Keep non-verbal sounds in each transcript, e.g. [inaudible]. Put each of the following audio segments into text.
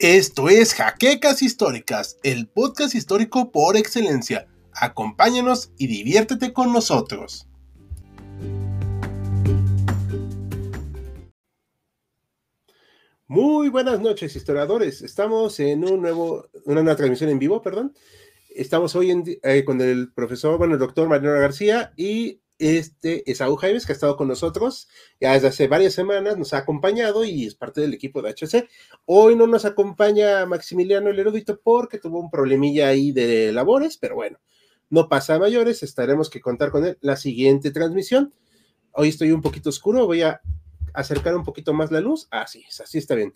Esto es Jaquecas Históricas, el podcast histórico por excelencia. Acompáñanos y diviértete con nosotros. Muy buenas noches, historiadores. Estamos en un nuevo, una nueva transmisión en vivo, perdón. Estamos hoy eh, con el profesor, bueno, el doctor Mariano García y este Esaú Jaimes, que ha estado con nosotros ya desde hace varias semanas, nos ha acompañado y es parte del equipo de HC. Hoy no nos acompaña Maximiliano el erudito porque tuvo un problemilla ahí de labores, pero bueno, no pasa mayores, estaremos que contar con él la siguiente transmisión. Hoy estoy un poquito oscuro, voy a acercar un poquito más la luz. Así es, así está bien.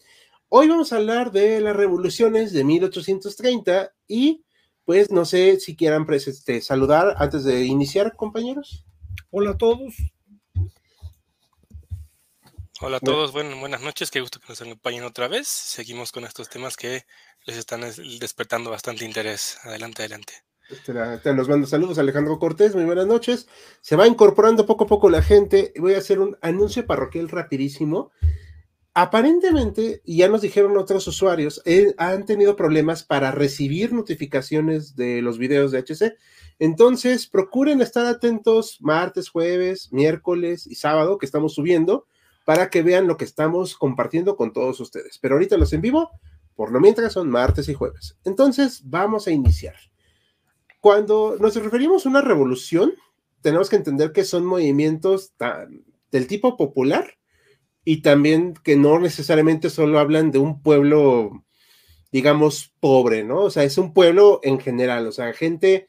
Hoy vamos a hablar de las revoluciones de 1830 y pues no sé si quieran pues, este, saludar antes de iniciar, compañeros. Hola a todos. Hola a todos, bueno, buenas noches, qué gusto que nos acompañen otra vez. Seguimos con estos temas que les están despertando bastante interés. Adelante, adelante. Te nos mando saludos Alejandro Cortés, muy buenas noches. Se va incorporando poco a poco la gente. Voy a hacer un anuncio parroquial rapidísimo. Aparentemente, ya nos dijeron otros usuarios, eh, han tenido problemas para recibir notificaciones de los videos de HC. Entonces, procuren estar atentos martes, jueves, miércoles y sábado que estamos subiendo para que vean lo que estamos compartiendo con todos ustedes. Pero ahorita los en vivo, por lo mientras son martes y jueves. Entonces, vamos a iniciar. Cuando nos referimos a una revolución, tenemos que entender que son movimientos del tipo popular y también que no necesariamente solo hablan de un pueblo, digamos, pobre, ¿no? O sea, es un pueblo en general, o sea, gente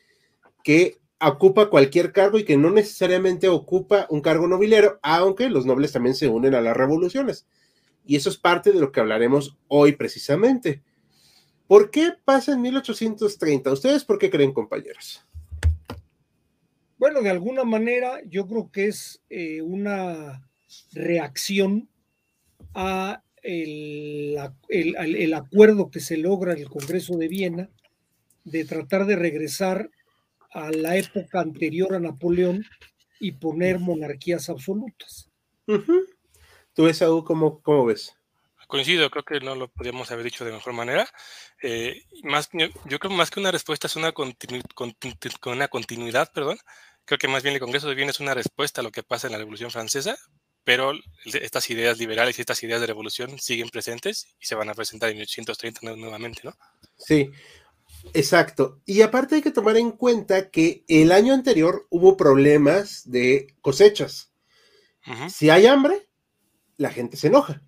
que ocupa cualquier cargo y que no necesariamente ocupa un cargo nobiliario, aunque los nobles también se unen a las revoluciones. Y eso es parte de lo que hablaremos hoy precisamente. ¿Por qué pasa en 1830? ¿Ustedes por qué creen, compañeros? Bueno, de alguna manera yo creo que es eh, una reacción a el, el, acuerdo que se logra en el Congreso de Viena de tratar de regresar a la época anterior a Napoleón y poner monarquías absolutas. ¿Tú ves algo cómo, cómo ves? Coincido, creo que no lo podríamos haber dicho de mejor manera. Eh, más, yo, creo más que una respuesta es una, con una continuidad, perdón. Creo que más bien el Congreso de Viena es una respuesta a lo que pasa en la Revolución Francesa, pero estas ideas liberales y estas ideas de revolución siguen presentes y se van a presentar en 1830 nuevamente, ¿no? Sí, Exacto. Y aparte hay que tomar en cuenta que el año anterior hubo problemas de cosechas. Si hay hambre, la gente se enoja.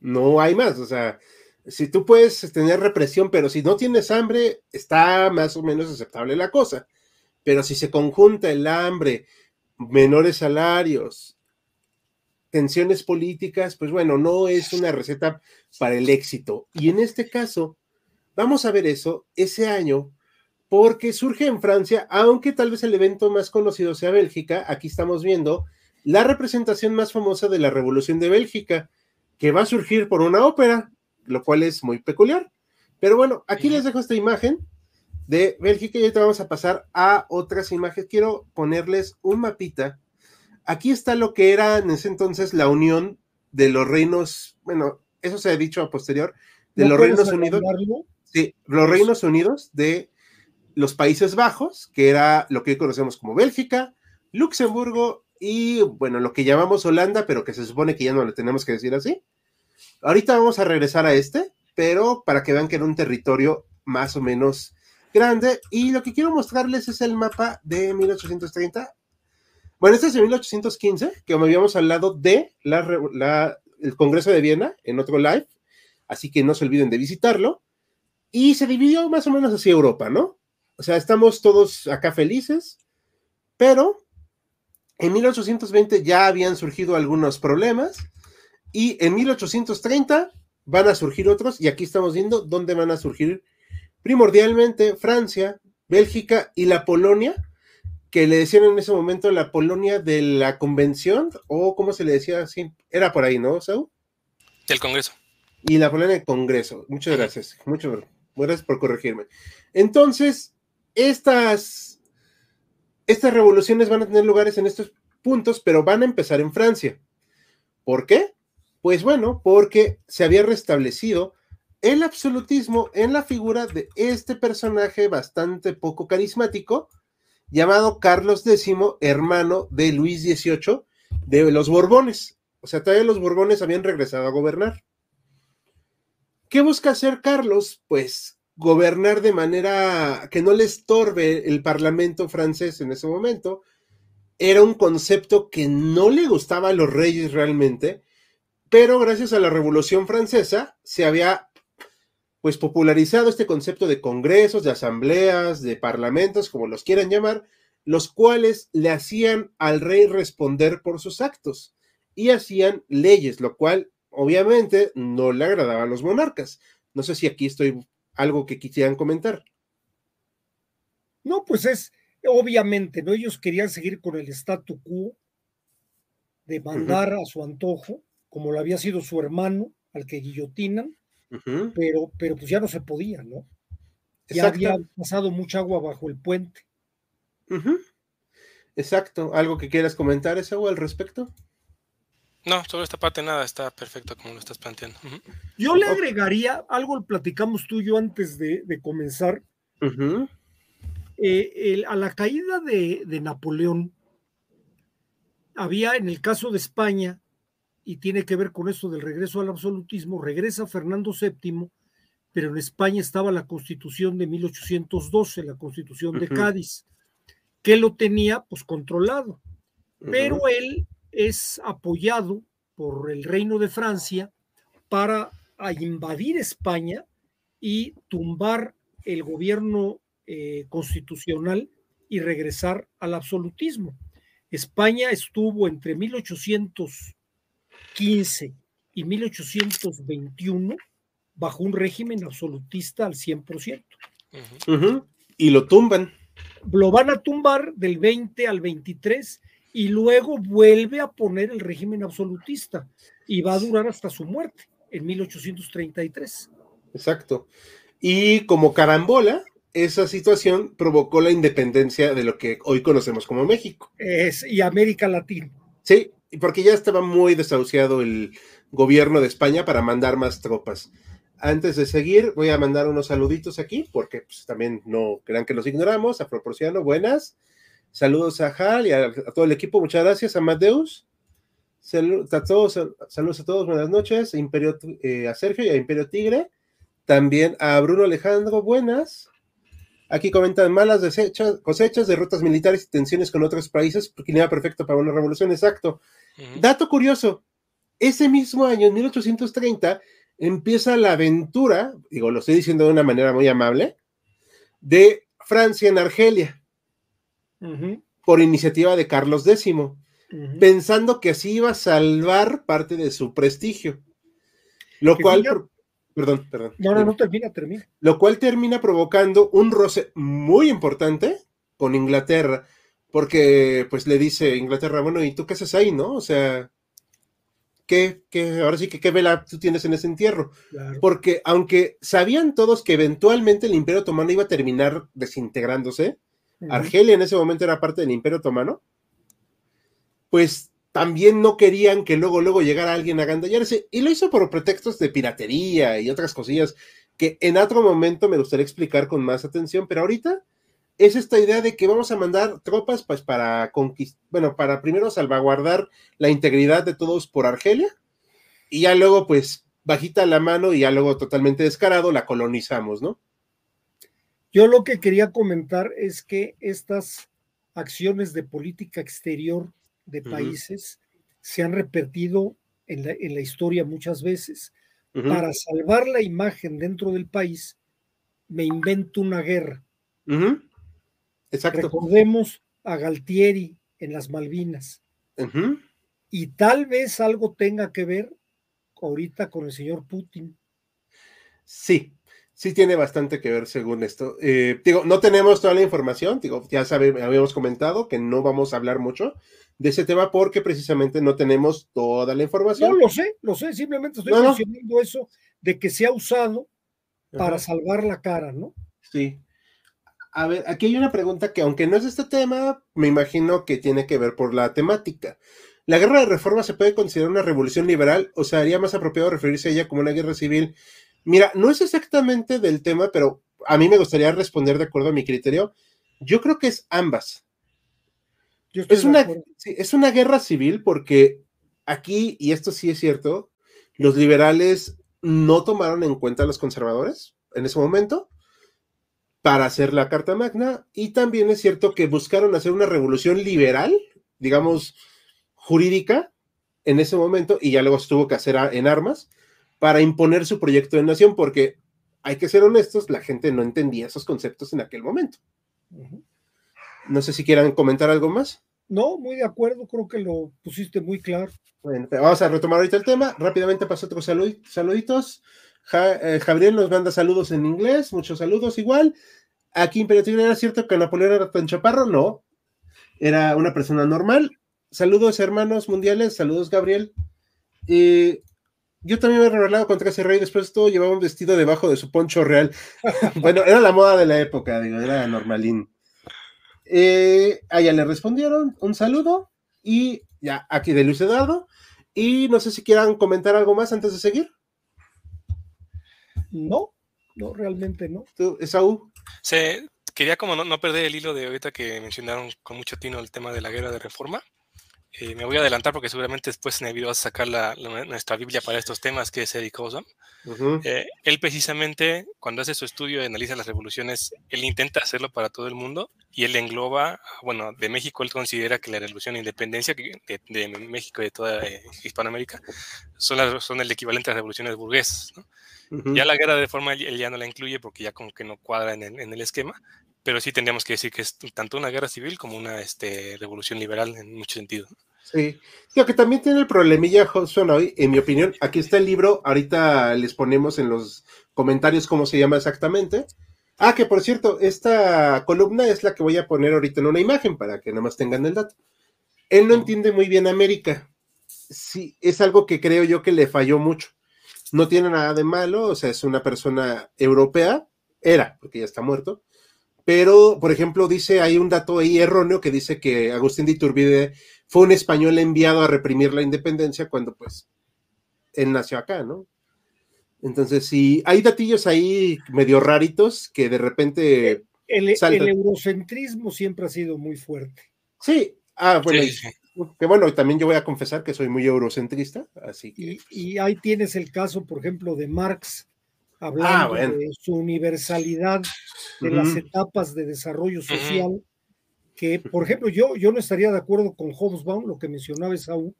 No hay más. O sea, si tú puedes tener represión, pero si no tienes hambre, está más o menos aceptable la cosa. Pero si se conjunta el hambre, menores salarios, tensiones políticas, pues bueno, no es una receta para el éxito. Y en este caso, Vamos a ver eso ese año porque surge en Francia, aunque tal vez el evento más conocido sea Bélgica, aquí estamos viendo la representación más famosa de la Revolución de Bélgica, que va a surgir por una ópera, lo cual es muy peculiar. Pero bueno, aquí les dejo esta imagen de Bélgica y ahorita vamos a pasar a otras imágenes. Quiero ponerles un mapita. Aquí está lo que era en ese entonces la unión de los reinos, bueno, eso se ha dicho a posterior, de los reinos unidos. Sí, los Reinos Unidos de los Países Bajos, que era lo que hoy conocemos como Bélgica, Luxemburgo y, bueno, lo que llamamos Holanda, pero que se supone que ya no le tenemos que decir así. Ahorita vamos a regresar a este, pero para que vean que era un territorio más o menos grande. Y lo que quiero mostrarles es el mapa de 1830. Bueno, este es de 1815, que habíamos hablado de la, el Congreso de Viena en otro live, así que no se olviden de visitarlo. Y se dividió más o menos hacia Europa, ¿no? O sea, estamos todos acá felices, pero en 1820 ya habían surgido algunos problemas y en 1830 van a surgir otros y aquí estamos viendo dónde van a surgir primordialmente Francia, Bélgica y la Polonia, que le decían en ese momento la Polonia de la Convención, o como se le decía así, era por ahí, ¿no, Saúl? Del Congreso. Y la Polonia del Congreso. Muchas gracias. Mucho, Gracias por corregirme. Entonces, estas, estas revoluciones van a tener lugares en estos puntos, pero van a empezar en Francia. ¿Por qué? Pues bueno, porque se había restablecido el absolutismo en la figura de este personaje bastante poco carismático, llamado Carlos X, hermano de Luis XVIII de los Borbones. O sea, todavía los Borbones habían regresado a gobernar. ¿Qué busca hacer Carlos? Pues gobernar de manera que no le estorbe el parlamento francés en ese momento. Era un concepto que no le gustaba a los reyes realmente, pero gracias a la Revolución Francesa se había pues popularizado este concepto de congresos, de asambleas, de parlamentos, como los quieran llamar, los cuales le hacían al rey responder por sus actos y hacían leyes, lo cual obviamente no le agradaba a los monarcas. No sé si aquí estoy algo que quisieran comentar. No, pues es obviamente, ¿no? Ellos querían seguir con el statu quo de mandar a su antojo, como lo había sido su hermano, al que guillotinan, pero, pero pues ya no se podía, ¿no? Ya había pasado mucha agua bajo el puente. Exacto. ¿Algo que quieras comentar, Esaú, al respecto? No, sobre esta parte nada, está perfecto como lo estás planteando. Yo le agregaría, algo lo platicamos tú y yo antes de, comenzar, eh, a la caída de, de, Napoleón, había en el caso de España, y tiene que ver con esto del regreso al absolutismo, regresa Fernando VII, pero en España estaba la constitución de 1812, la constitución de Cádiz, que lo tenía pues controlado, pero él es apoyado por el reino de Francia para invadir España y tumbar el gobierno eh, constitucional y regresar al absolutismo. España estuvo entre 1815 y 1821 bajo un régimen absolutista al 100%. Y lo tumban. Lo van a tumbar del 20 al 23 y luego vuelve a poner el régimen absolutista y va a durar hasta su muerte en 1833. Exacto. Y como carambola, esa situación provocó la independencia de lo que hoy conocemos como México. Es, y América Latina. Sí, porque ya estaba muy desahuciado el gobierno de España para mandar más tropas. Antes de seguir, voy a mandar unos saluditos aquí, porque pues, también no crean que los ignoramos. A proporcionar buenas. Saludos a Hal y a, todo el equipo, muchas gracias. A todos, saludos a todos, buenas noches. Imperio, eh, a Sergio y a Imperio Tigre. También a Bruno Alejandro, buenas. Aquí comentan malas cosechas de rutas militares y tensiones con otros países, iba perfecto para una revolución, exacto. Dato curioso, ese mismo año, en 1830, empieza la aventura, digo, lo estoy diciendo de una manera muy amable, de Francia en Argelia por iniciativa de Carlos X, pensando que así iba a salvar parte de su prestigio. Lo cual, perdón, perdón. No, no, no termina, termina. Lo cual termina provocando un roce muy importante con Inglaterra, porque pues le dice Inglaterra, bueno, ¿y tú qué haces ahí, no? O sea, ¿qué, qué ahora sí que qué vela tú tienes en ese entierro? Porque aunque sabían todos que eventualmente el Imperio Otomano iba a terminar desintegrándose, Argelia en ese momento era parte del Imperio Otomano, pues también no querían que luego, luego llegara alguien a gandallarse, y lo hizo por pretextos de piratería y otras cosillas que en otro momento me gustaría explicar con más atención, pero ahorita es esta idea de que vamos a mandar tropas pues para conquistar, bueno, para primero salvaguardar la integridad de todos por Argelia, y ya luego pues bajita la mano y ya luego totalmente descarado la colonizamos, ¿no? Yo lo que quería comentar es que estas acciones de política exterior de países se han repetido en la, historia muchas veces. Para salvar la imagen dentro del país, me invento una guerra. Exacto. Recordemos a Galtieri en las Malvinas. Y tal vez algo tenga que ver ahorita con el señor Putin. Sí, sí tiene bastante que ver según esto. Eh, digo, no tenemos toda la información, digo, ya sabe, habíamos comentado que no vamos a hablar mucho de ese tema porque precisamente no tenemos toda la información. No lo sé, lo sé, simplemente estoy mencionando eso de que se ha usado para salvar la cara, ¿no? Sí. A ver, aquí hay una pregunta que aunque no es de este tema, me imagino que tiene que ver por la temática. ¿La guerra de reforma se puede considerar una revolución liberal o sea, haría más apropiado referirse a ella como una guerra civil Mira, no es exactamente del tema, pero a mí me gustaría responder de acuerdo a mi criterio. Yo creo que es ambas. Es una, es una guerra civil porque aquí, y esto sí es cierto, los liberales no tomaron en cuenta a los conservadores en ese momento para hacer la Carta Magna y también es cierto que buscaron hacer una revolución liberal, digamos, jurídica en ese momento y ya luego tuvo que hacer en armas para imponer su proyecto de nación porque hay que ser honestos, la gente no entendía esos conceptos en aquel momento. No sé si quieran comentar algo más. No, muy de acuerdo, creo que lo pusiste muy claro. Bueno, vamos a retomar ahorita el tema. Rápidamente paso otros saluditos. Eh, Javier nos manda saludos en inglés, muchos saludos igual. Aquí Imperativo era cierto que Napoleón era tan chaparro, no. Era una persona normal. Saludos, hermanos mundiales, saludos, Gabriel. Yo también me he revelado contra ese rey, después todo llevaba un vestido debajo de su poncho real. [laughs] bueno, era la moda de la época, digo, era normalín. Eh, a ella le respondieron, un saludo, y ya, aquí de Luis Eduardo. Y no sé si quieran comentar algo más antes de seguir. No, no, realmente no. ¿Tú, Esaú? Sí, quería como no, perder el hilo de ahorita que mencionaron con mucho tino el tema de la guerra de reforma. Eh, me voy a adelantar porque seguramente después en el video vas a sacar la, nuestra Biblia para estos temas, que es Eric Osam. Eh, él precisamente, cuando hace su estudio y analiza las revoluciones, él intenta hacerlo para todo el mundo y él engloba, bueno, de México él considera que la revolución de independencia de, México y de toda eh, Hispanoamérica son, son el equivalente a las revoluciones burguesas. Ya la guerra de reforma él ya no la incluye porque ya como que no cuadra en el, en el esquema, pero sí tendríamos que decir que es tanto una guerra civil como una este, revolución liberal en mucho sentido. Sí, lo que también tiene el problemilla Hudson hoy, en mi opinión, aquí está el libro, ahorita les ponemos en los comentarios cómo se llama exactamente. Ah, que por cierto, esta columna es la que voy a poner ahorita en una imagen para que nada más tengan el dato. Él no entiende muy bien América. Sí, es algo que creo yo que le falló mucho. No tiene nada de malo, o sea, es una persona europea, era, porque ya está muerto, pero, por ejemplo, dice, hay un dato ahí erróneo que dice que Agustín de Iturbide fue un español enviado a reprimir la independencia cuando, pues, él nació acá, ¿no? Entonces, sí, hay datillos ahí medio raritos que de repente... El, el eurocentrismo siempre ha sido muy fuerte. Sí, ah, bueno, que bueno, también yo voy a confesar que soy muy eurocentrista, así que... Y, y ahí tienes el caso, por ejemplo, de Marx, hablando ah, de su universalidad de las etapas de desarrollo social, que, por ejemplo, yo, yo no estaría de acuerdo con Hobsbawm, lo que mencionaba Saúl,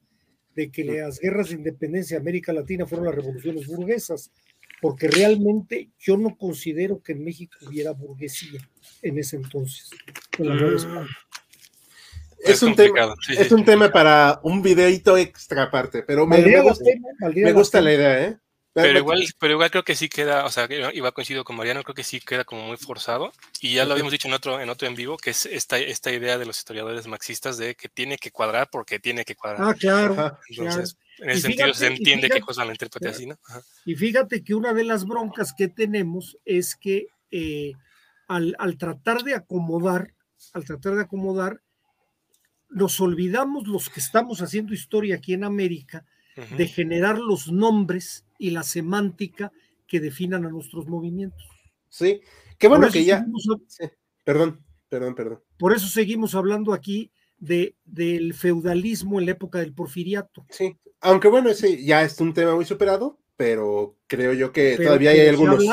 de que las guerras de independencia de América Latina fueron las revoluciones burguesas, porque realmente yo no considero que en México hubiera burguesía en ese entonces. Mm. Es, un, tema, es un tema para un videito extra aparte, pero me, me gusta la idea, ¿eh? Pero igual, pero igual creo que sí queda, o sea, iba coincido con Mariano, creo que sí queda como muy forzado. Y ya lo habíamos dicho en otro, en otro en vivo, que es esta, esta idea de los historiadores marxistas de que tiene que cuadrar porque tiene que cuadrar. Ah, claro. Entonces, en ese sentido se entiende que cosa la interprete así, ¿no? Y fíjate que una de las broncas que tenemos es que eh, al, al tratar de acomodar, al tratar de acomodar, nos olvidamos los que estamos haciendo historia aquí en América de generar los nombres y la semántica que definan a nuestros movimientos. Sí, qué bueno que ya. Perdón, perdón, perdón. Por eso seguimos hablando aquí de, del feudalismo en la época del porfiriato. Sí, aunque bueno, ese ya es un tema muy superado, pero creo yo que todavía hay algunos.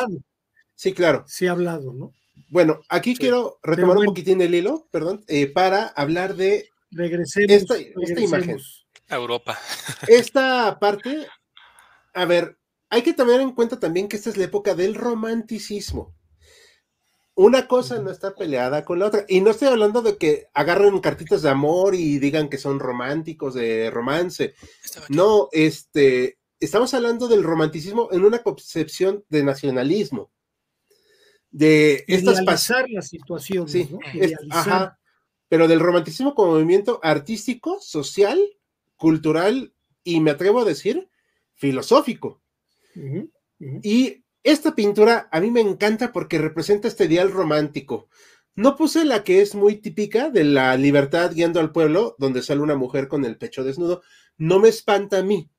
Sí, claro. Se ha hablado, ¿no? Bueno, aquí quiero retomar un poquitín el hilo, perdón, eh, para hablar de regresemos, esta, esta imagen. Europa. Esta parte a ver, hay que tener en cuenta también que esta es la época del romanticismo. Una cosa no está peleada con la otra. Y no estoy hablando de que agarren cartitas de amor y digan que son románticos, de romance. No, este, estamos hablando del romanticismo en una concepción de nacionalismo. De estas pasar la situación. Sí, ajá, pero del romanticismo como movimiento artístico, social, cultural y me atrevo a decir filosófico. Y esta pintura a mí me encanta porque representa este ideal romántico. No puse la que es muy típica de la libertad guiando al pueblo, donde sale una mujer con el pecho desnudo. No me espanta a mí,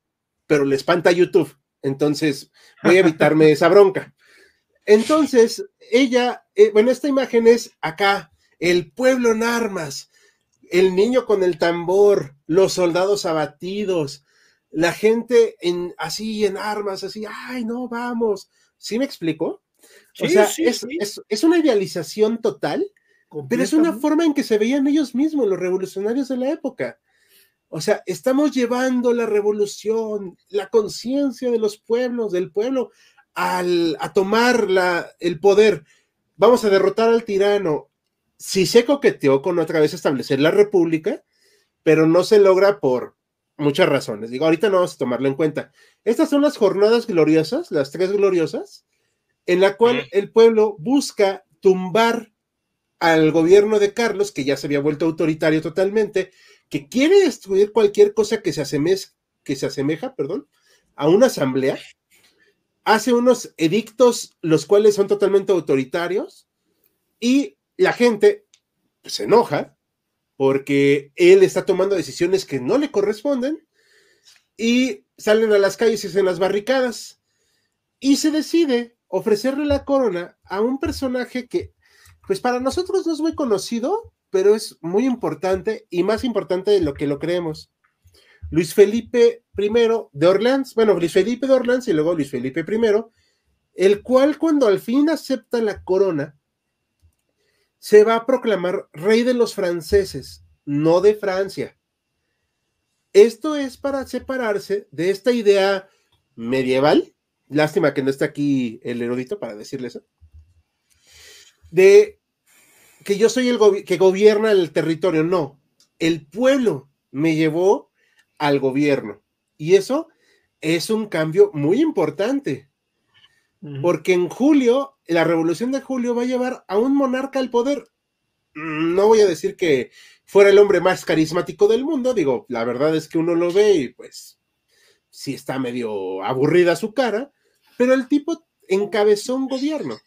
pero le espanta a YouTube. Entonces, voy a evitarme [laughs] esa bronca. Entonces, ella, eh, bueno, esta imagen es acá, el pueblo en armas, el niño con el tambor, los soldados abatidos, la gente en, así en armas, así, ay, no, vamos. ¿Sí me explico? o sea, es, una idealización total, pero es una forma en que se veían ellos mismos, los revolucionarios de la época. O sea, estamos llevando la revolución, la conciencia de los pueblos, del pueblo, al, a tomar la, el poder. Vamos a derrotar al tirano. Si se coqueteó con otra vez establecer la república, pero no se logra por muchas razones. Digo, ahorita no vamos a tomarlo en cuenta. Estas son las jornadas gloriosas, las tres gloriosas, en la cual el pueblo busca tumbar al gobierno de Carlos, que ya se había vuelto autoritario totalmente, que quiere destruir cualquier cosa que se, asemeja, que se asemeja perdón, a una asamblea, hace unos edictos los cuales son totalmente autoritarios y la gente se enoja porque él está tomando decisiones que no le corresponden y salen a las calles y hacen las barricadas y se decide ofrecerle la corona a un personaje que pues para nosotros no es muy conocido, pero es muy importante y más importante de lo que lo creemos. Luis Felipe I de Orleans, bueno, Luis Felipe de Orleans y luego Luis Felipe I, el cual cuando al fin acepta la corona, se va a proclamar rey de los franceses, no de Francia. Esto es para separarse de esta idea medieval, lástima que no está aquí el erudito para decirle eso, de que yo soy el que gobierna el territorio, no, el pueblo me llevó al gobierno. Y eso es un cambio muy importante, porque en julio, la revolución de julio va a llevar a un monarca al poder. No voy a decir que fuera el hombre más carismático del mundo, digo, la verdad es que uno lo ve y pues sí está medio aburrida su cara, pero el tipo encabezó un gobierno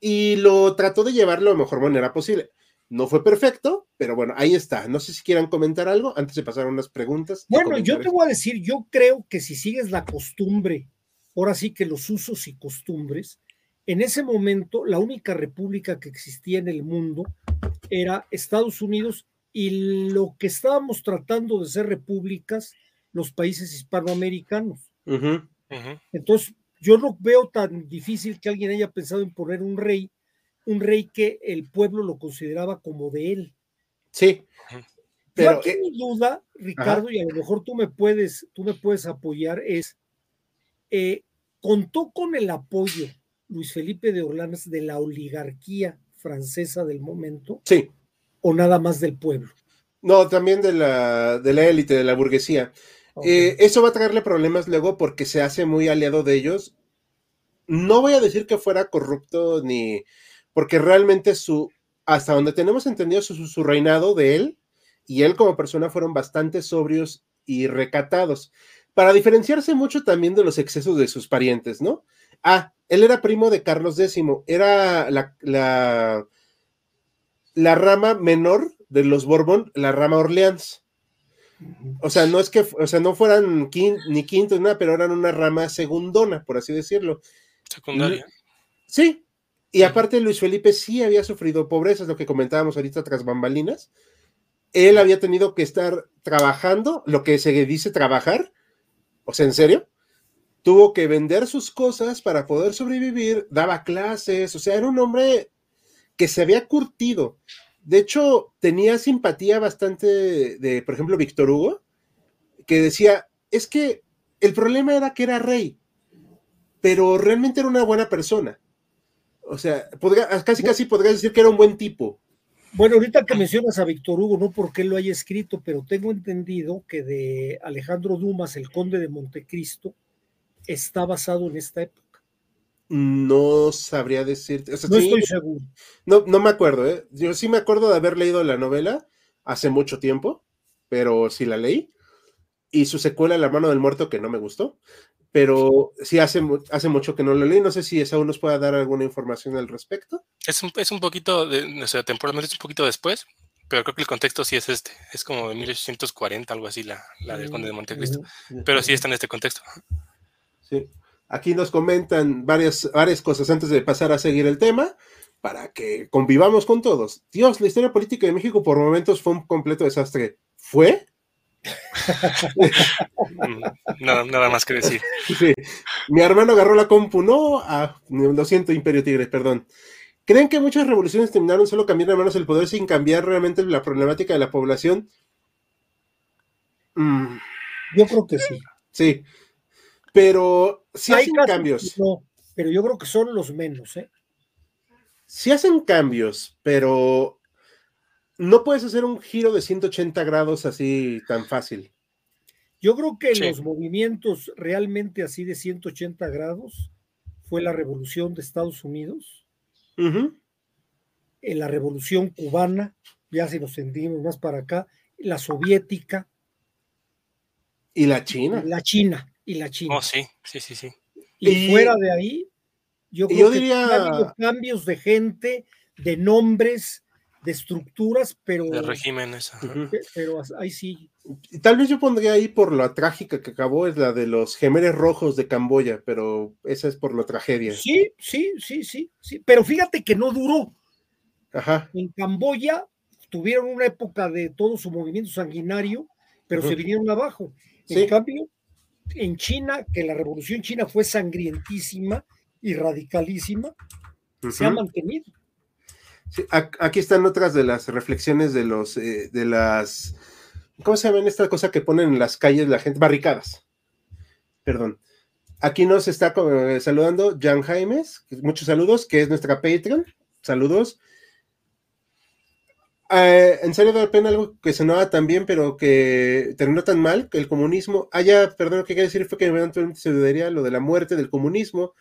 y lo trató de llevar lo mejor manera posible. No fue perfecto, pero bueno, ahí está. No sé si quieran comentar algo antes de pasar a unas preguntas. Bueno, yo te voy a decir, yo creo que si sigues la costumbre, ahora sí que los usos y costumbres, en ese momento la única república que existía en el mundo era Estados Unidos y lo que estábamos tratando de ser repúblicas, los países hispanoamericanos. Entonces, yo no veo tan difícil que alguien haya pensado en poner un rey, un rey que el pueblo lo consideraba como de él. Sí. Pero aquí mi duda, Ricardo, y a lo mejor tú me puedes, tú me puedes apoyar, es eh, contó con el apoyo Luis Felipe de Orleans de la oligarquía francesa del momento. Sí. O nada más del pueblo. No, también de la, de la élite, de la burguesía. Eh, eso va a traerle problemas luego porque se hace muy aliado de ellos. No voy a decir que fuera corrupto ni porque realmente su, hasta donde tenemos entendido su, reinado de él y él como persona fueron bastante sobrios y recatados, para diferenciarse mucho también de los excesos de sus parientes, ¿no? Ah, él era primo de Carlos X, era la, la, la rama menor de los Borbón, la rama Orleans. O sea, no es que, o sea, no fueran ni quinto ni nada, pero eran una rama segundona, por así decirlo. Secundaria. Sí. Y aparte Luis Felipe sí había sufrido pobreza, es lo que comentábamos ahorita tras bambalinas. Él había tenido que estar trabajando, lo que se dice trabajar, o sea, en serio, tuvo que vender sus cosas para poder sobrevivir, daba clases, o sea, era un hombre que se había curtido. De hecho, tenía simpatía bastante de, por ejemplo, Víctor Hugo, que decía, es que el problema era que era rey, pero realmente era una buena persona. O sea, casi casi podrías decir que era un buen tipo. Bueno, ahorita que mencionas a Víctor Hugo, no porque él lo haya escrito, pero tengo entendido que de Alejandro Dumas, el conde de Montecristo, está basado en esta época. No sabría decirte. no estoy seguro. No, no me acuerdo, ¿eh? Yo sí me acuerdo de haber leído la novela hace mucho tiempo, pero sí la leí. Y su secuela, La mano del muerto, que no me gustó. Pero sí hace, hace mucho que no la leí. No sé si aún nos pueda dar alguna información al respecto. Es un, es un poquito, de, o sea, temporalmente es un poquito después, pero creo que el contexto sí es este. Es como de 1840, algo así, la, la del Conde de Montecristo. Pero sí está en este contexto. Sí. Aquí nos comentan varias, varias cosas antes de pasar a seguir el tema, para que convivamos con todos. Dios, la historia política de México por momentos fue un completo desastre. ¿Fue? [laughs] nada, nada más que decir. Mi hermano agarró la compu, no, ah, lo siento, Imperio Tigre, perdón. ¿Creen que muchas revoluciones terminaron solo cambiando manos el poder sin cambiar realmente la problemática de la población? Mm. Yo creo que sí. Sí. Pero si hacen cambios. pero yo creo que son los menos, ¿eh? Si hacen cambios, pero no puedes hacer un giro de 180 grados así tan fácil. Yo creo que los movimientos realmente así de 180 grados fue la revolución de Estados Unidos, en la revolución cubana, ya si nos sentimos más para acá, la soviética. Y la China. La China, y la China. Oh, sí, sí, sí, sí. Y, fuera de ahí, yo creo que diría... ha habido cambios de gente, de nombres, de estructuras, pero. De regímenes. Pero ahí sí. Tal vez yo pondría ahí por la trágica que acabó, es la de los gemeres rojos de Camboya, pero esa es por la tragedia. Sí, sí, sí, sí, sí. Pero fíjate que no duró. Ajá. En Camboya tuvieron una época de todo su movimiento sanguinario, pero se vinieron abajo. En cambio, en China, que la revolución china fue sangrientísima y radicalísima, se ha mantenido aquí están otras de las reflexiones de los, eh, de las, ¿cómo se llaman esta cosa que ponen en las calles la gente? Barricadas. Perdón. Aquí nos está eh, saludando Jan Jaimes, muchos saludos, que es nuestra Patreon. Saludos. Eh, en serio da pena algo que sonaba tan bien, pero que terminó tan mal, que el comunismo, ah, ya, perdón, lo que quería decir fue que eventualmente se dudaría lo de la muerte del comunismo,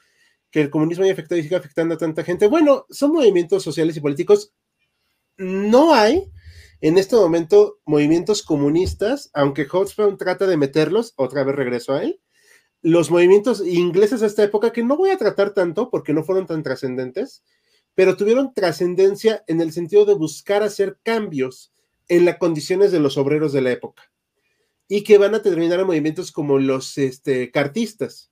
que el comunismo haya afectado y afectando a tanta gente. Bueno, son movimientos sociales y políticos. No hay en este momento movimientos comunistas, aunque Hobsbawm trata de meterlos, otra vez regreso a él. Los movimientos ingleses a esta época, que no voy a tratar tanto porque no fueron tan trascendentes, pero tuvieron trascendencia en el sentido de buscar hacer cambios en las condiciones de los obreros de la época y que van a terminar en movimientos como los este, cartistas,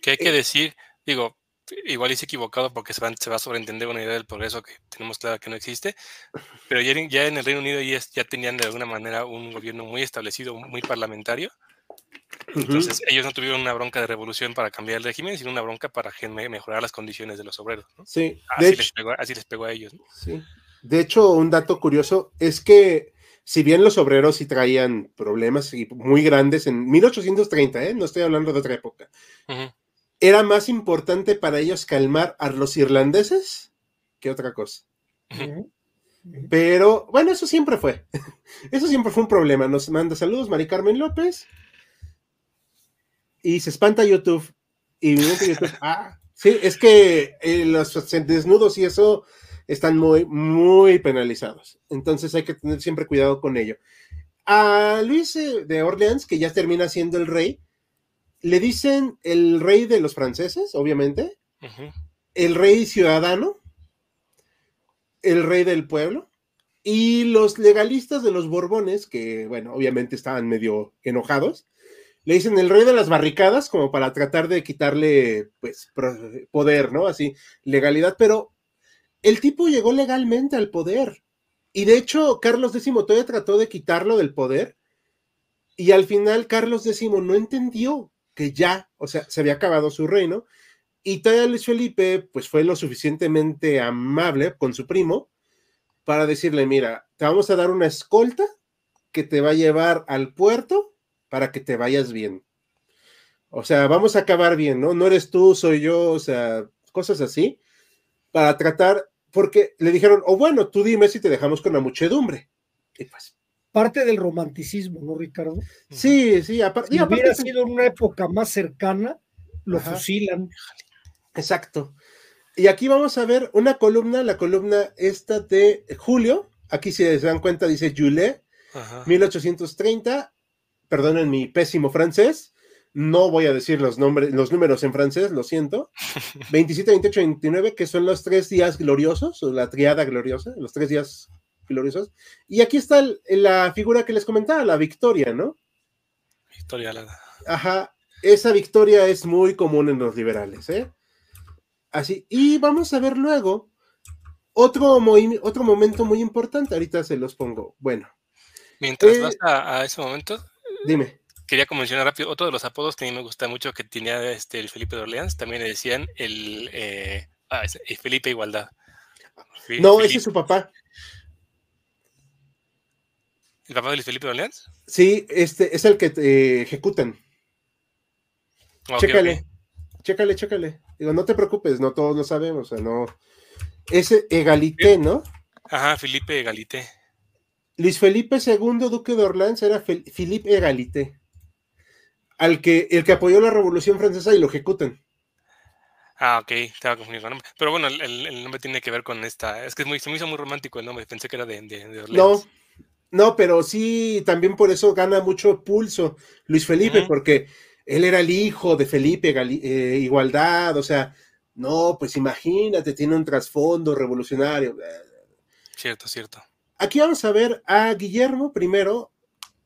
que hay que decir, digo, igual hice equivocado porque se va, se va a sobreentender una idea del progreso que tenemos clara que no existe, pero ya, ya en el Reino Unido ya, ya, tenían de alguna manera un gobierno muy establecido, muy parlamentario. Entonces ellos no tuvieron una bronca de revolución para cambiar el régimen, sino una bronca para mejorar las condiciones de los obreros. Sí, así, les pegó, así, les pegó, a ellos. Sí. De hecho, un dato curioso es que si bien los obreros sí traían problemas muy grandes en 1830, ¿eh? no estoy hablando de otra época, era más importante para ellos calmar a los irlandeses que otra cosa. Pero bueno, eso siempre fue. [laughs] Eso siempre fue un problema. Nos manda saludos Mari Carmen López. Y se espanta YouTube. Y YouTube, [laughs] ah, sí, es que eh, los desnudos y eso están muy, muy penalizados. Entonces hay que tener siempre cuidado con ello. A Luis eh, de Orleans, que ya termina siendo el rey, le dicen el rey de los franceses, obviamente, el rey ciudadano, el rey del pueblo, y los legalistas de los Borbones, que bueno, obviamente estaban medio enojados, le dicen el rey de las barricadas, como para tratar de quitarle, pues, poder, ¿no? Así, legalidad, pero el tipo llegó legalmente al poder. Y de hecho, Carlos X todavía trató de quitarlo del poder. Y al final, Carlos X no entendió que ya, o sea, se había acabado su reino, y todavía Luis Felipe, pues fue lo suficientemente amable con su primo para decirle, mira, te vamos a dar una escolta que te va a llevar al puerto para que te vayas bien. O sea, vamos a acabar bien, ¿no? No eres tú, soy yo, o sea, cosas así, para tratar, porque le dijeron, o oh, bueno, tú dime si te dejamos con la muchedumbre. Y pues, parte del romanticismo, ¿no, Ricardo? Sí, sí, aparte. Si hubiera sido en una época más cercana, lo fusilan. Exacto. Y aquí vamos a ver una columna, la columna esta de Julio, aquí si se dan cuenta dice Jules, 1830, perdonen mi pésimo francés, no voy a decir los, nombres, los números en francés, lo siento, 27, 28, 29, que son los tres días gloriosos, o la triada gloriosa, los tres días gloriosos. Y aquí está la figura que les comentaba, la Victoria, ¿no? Victoria la... Ajá. esa victoria es muy común en los liberales, ¿eh? Así, y vamos a ver luego otro, otro momento muy importante, ahorita se los pongo. Bueno. Mientras eh, vas a, ese momento. Dime. Quería mencionar rápido, otro de los apodos que a mí me gusta mucho que tenía este, el Felipe de Orleans, también le decían el, eh, ah, Felipe Igualdad. no, ese es su papá. ¿El papá de Felipe de Orleans? Sí, este es el que eh, ejecutan. chécale, chécale, chécale. Digo, no te preocupes, no todos lo sabemos, o sea, no. Ese Egalité, ¿no? Ajá, Felipe Egalité. Luis Felipe II, duque de Orleans, era Philippe Egalité. Al que, el que apoyó la Revolución Francesa y lo ejecutan. Ah, ok, estaba confundiendo el nombre. Pero bueno, el, nombre tiene que ver con esta. Es que es muy, se me hizo muy romántico el nombre, pensé que era de, Orleans. No, no, pero sí, también por eso gana mucho pulso Luis Felipe, porque él era el hijo de Felipe eh, Igualdad, o sea, no, pues imagínate, tiene un trasfondo revolucionario. Cierto, cierto. Aquí vamos a ver a Guillermo primero.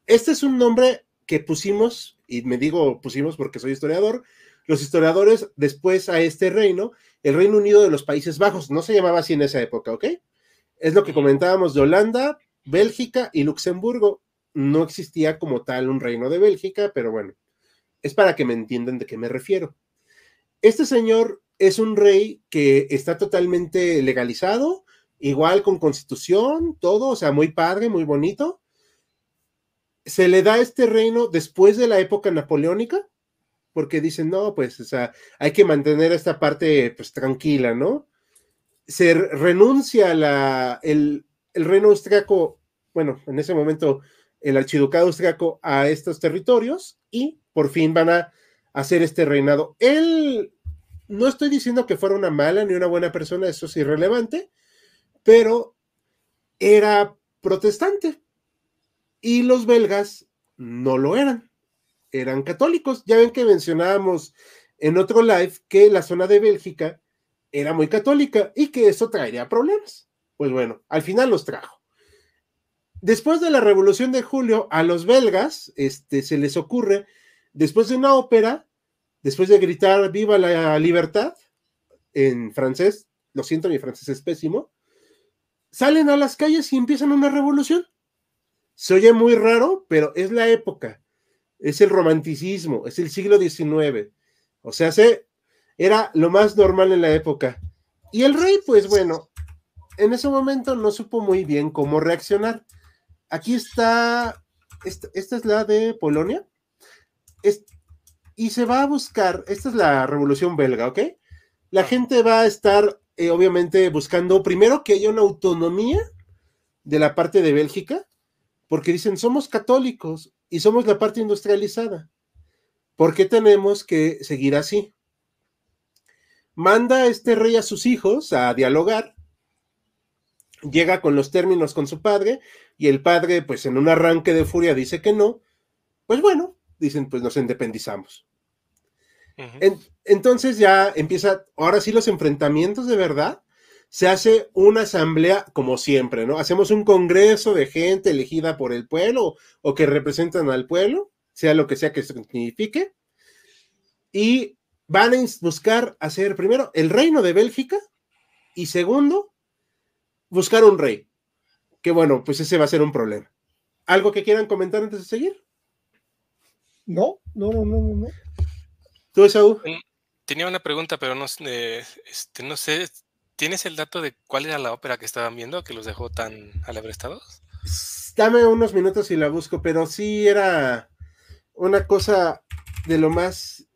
Este es un nombre que pusimos, y me digo pusimos porque soy historiador, los historiadores después a este reino, el Reino Unido de los Países Bajos, no se llamaba así en esa época, ¿ok? Es lo que comentábamos de Holanda, Bélgica y Luxemburgo. No existía como tal un reino de Bélgica, pero bueno, es para que me entiendan de qué me refiero. Este señor es un rey que está totalmente legalizado, igual con constitución, todo, o sea, muy padre, muy bonito. Se le da este reino después de la época napoleónica, porque dicen, no, pues, o sea, hay que mantener esta parte, pues, tranquila, ¿no? Se renuncia a la, el, el reino austriaco, bueno, en ese momento el archiducado austriaco a estos territorios y por fin van a hacer este reinado. Él, no estoy diciendo que fuera una mala ni una buena persona, eso es irrelevante, pero era protestante y los belgas no lo eran, eran católicos. Ya ven que mencionábamos en otro live que la zona de Bélgica era muy católica y que eso traería problemas. Pues bueno, al final los trajo. Después de la Revolución de Julio, a los belgas este, se les ocurre Después de una ópera, después de gritar viva la libertad en francés, lo siento, mi francés es pésimo, salen a las calles y empiezan una revolución. Se oye muy raro, pero es la época, es el romanticismo, es el siglo XIX. O sea, se, era lo más normal en la época. Y el rey, pues bueno, en ese momento no supo muy bien cómo reaccionar. Aquí está, esta, esta es la de Polonia y se va a buscar, esta es la revolución belga, ¿ok? La gente va a estar, eh, obviamente, buscando primero que haya una autonomía de la parte de Bélgica, porque dicen, somos católicos y somos la parte industrializada. ¿Por qué tenemos que seguir así? Manda este rey a sus hijos a dialogar, llega con los términos con su padre y el padre, pues en un arranque de furia, dice que no. Pues bueno, dicen, pues nos independizamos. entonces ya empieza, ahora sí los enfrentamientos de verdad, se hace una asamblea como siempre, ¿no? Hacemos un congreso de gente elegida por el pueblo o que representan al pueblo, sea lo que sea que signifique, y van a buscar hacer primero el reino de Bélgica y segundo, buscar un rey. Que bueno, pues ese va a ser un problema. ¿Algo que quieran comentar antes de seguir? No, no, no, no, no. ¿Tú, Saúl? Tenía una pregunta, pero no, este, no sé. ¿Tienes el dato de cuál era la ópera que estaban viendo que los dejó tan alebrestados? Dame unos minutos y la busco, pero sí era una cosa de lo más.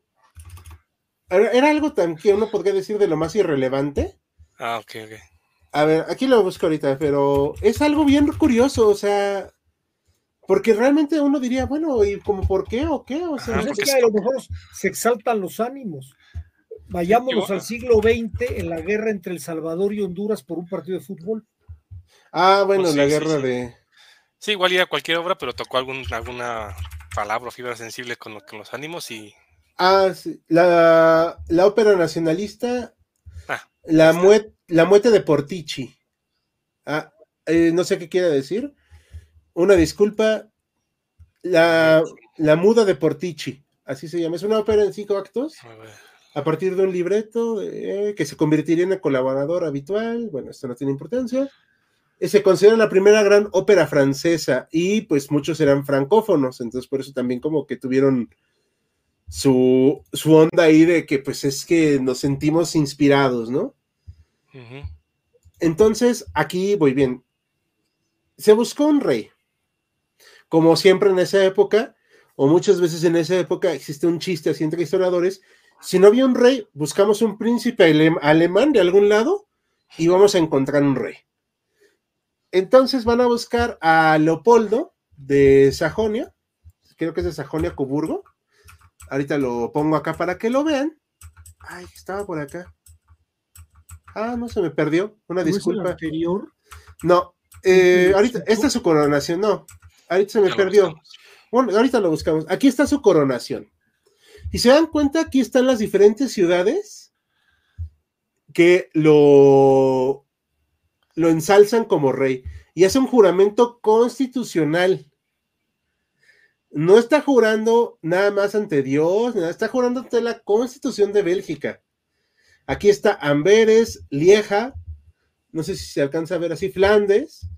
Era algo tan que uno podría decir de lo más irrelevante. Ah, ok, ok. A ver, aquí lo busco ahorita, pero es algo bien curioso, o sea, porque realmente uno diría, bueno, ¿y como por qué o qué? O sea, es que a lo mejor se exaltan los ánimos. Vayámonos al siglo XX en la guerra entre El Salvador y Honduras por un partido de fútbol. Ah, bueno, pues la guerra de. Sí, igual iba cualquier obra, pero tocó algún, alguna palabra o fibra sensible con, los ánimos y. Ah, sí. La, ópera nacionalista. Ah, la, la muerte de Portici. Ah, eh, no sé qué quiere decir una disculpa, la, muda de Portici, así se llama. Es una ópera en cinco actos, a, partir de un libreto que se convertiría en el colaborador habitual. Bueno, esto no tiene importancia. Eh, se considera la primera gran ópera francesa y pues muchos eran francófonos, entonces por eso también como que tuvieron su, su onda ahí de que pues es que nos sentimos inspirados, ¿no? Entonces, aquí voy bien. Se buscó un rey. Como siempre en esa época, o muchas veces en esa época existe un chiste así entre historiadores. Si no había un rey, buscamos un príncipe alemán de algún lado y vamos a encontrar un rey. Entonces van a buscar a Leopoldo de Sajonia, creo que es de Sajonia Coburgo. Ahorita lo pongo acá para que lo vean. Ay, estaba por acá. Ah, no se me perdió. Una disculpa. anterior? No, eh, ahorita, esta es su coronación, no. Ahorita se me perdió. Bueno, ahorita lo buscamos. Aquí está su coronación. Y se dan cuenta, aquí están las diferentes ciudades que lo lo ensalzan como rey y hace un juramento constitucional. No está jurando nada más ante Dios, nada, está jurando ante la constitución de Bélgica. Aquí está Amberes, Lieja, no sé si se alcanza a ver así, Flandes.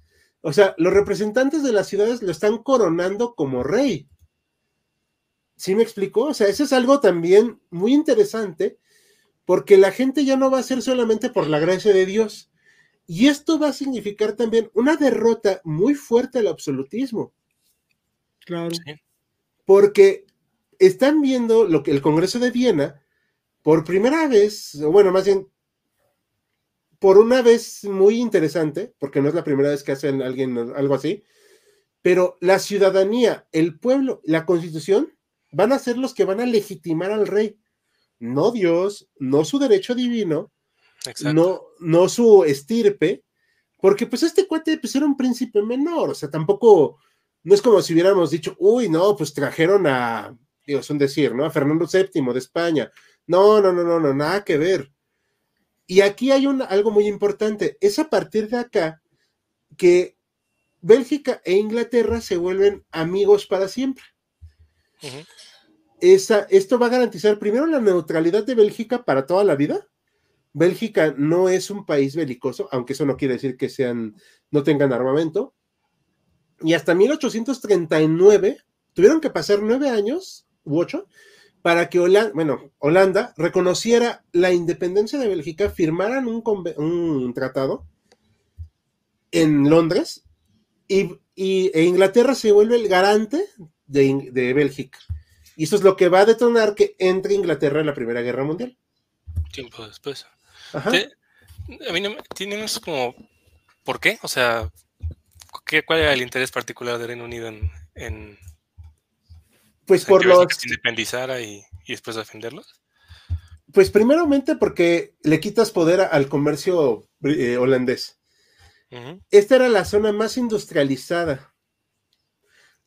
O sea, los representantes de las ciudades lo están coronando como rey. ¿Sí me explicó? O sea, eso es algo también muy interesante, porque la gente ya no va a ser solamente por la gracia de Dios, y esto va a significar también una derrota muy fuerte al absolutismo. Claro. Porque están viendo lo que el Congreso de Viena, por primera vez, o bueno, más bien, por una vez muy interesante, porque no es la primera vez que hacen alguien algo así, pero la ciudadanía, el pueblo, la constitución, van a ser los que van a legitimar al rey, no Dios, no su derecho divino, no, no su estirpe, porque pues este cuate pues era un príncipe menor, o sea, tampoco, no es como si hubiéramos dicho, uy, no, pues trajeron a, digo, es un decir, ¿no? A Fernando VII de España. No, no, no, no, no, nada que ver. Y aquí hay un, algo muy importante, es a partir de acá que Bélgica e Inglaterra se vuelven amigos para siempre. Esa, esto va a garantizar primero la neutralidad de Bélgica para toda la vida Bélgica no es un país belicoso, aunque eso no quiere decir que sean, no tengan armamento. Y hasta 1839 tuvieron que pasar nueve años u ocho para que Holanda, bueno, Holanda reconociera la independencia de Bélgica, firmaran un, un tratado en Londres y, e Inglaterra se vuelve el garante de, de Bélgica. Y eso es lo que va a detonar que entre Inglaterra en la Primera Guerra Mundial. Tiempo después. A mí no, tienes como, ¿por qué? O sea, ¿qué, ¿cuál era el interés particular del Reino Unido en, pues por los que se independizara y, después defenderlos? Pues primeramente porque le quitas poder al comercio eh, holandés. Esta era la zona más industrializada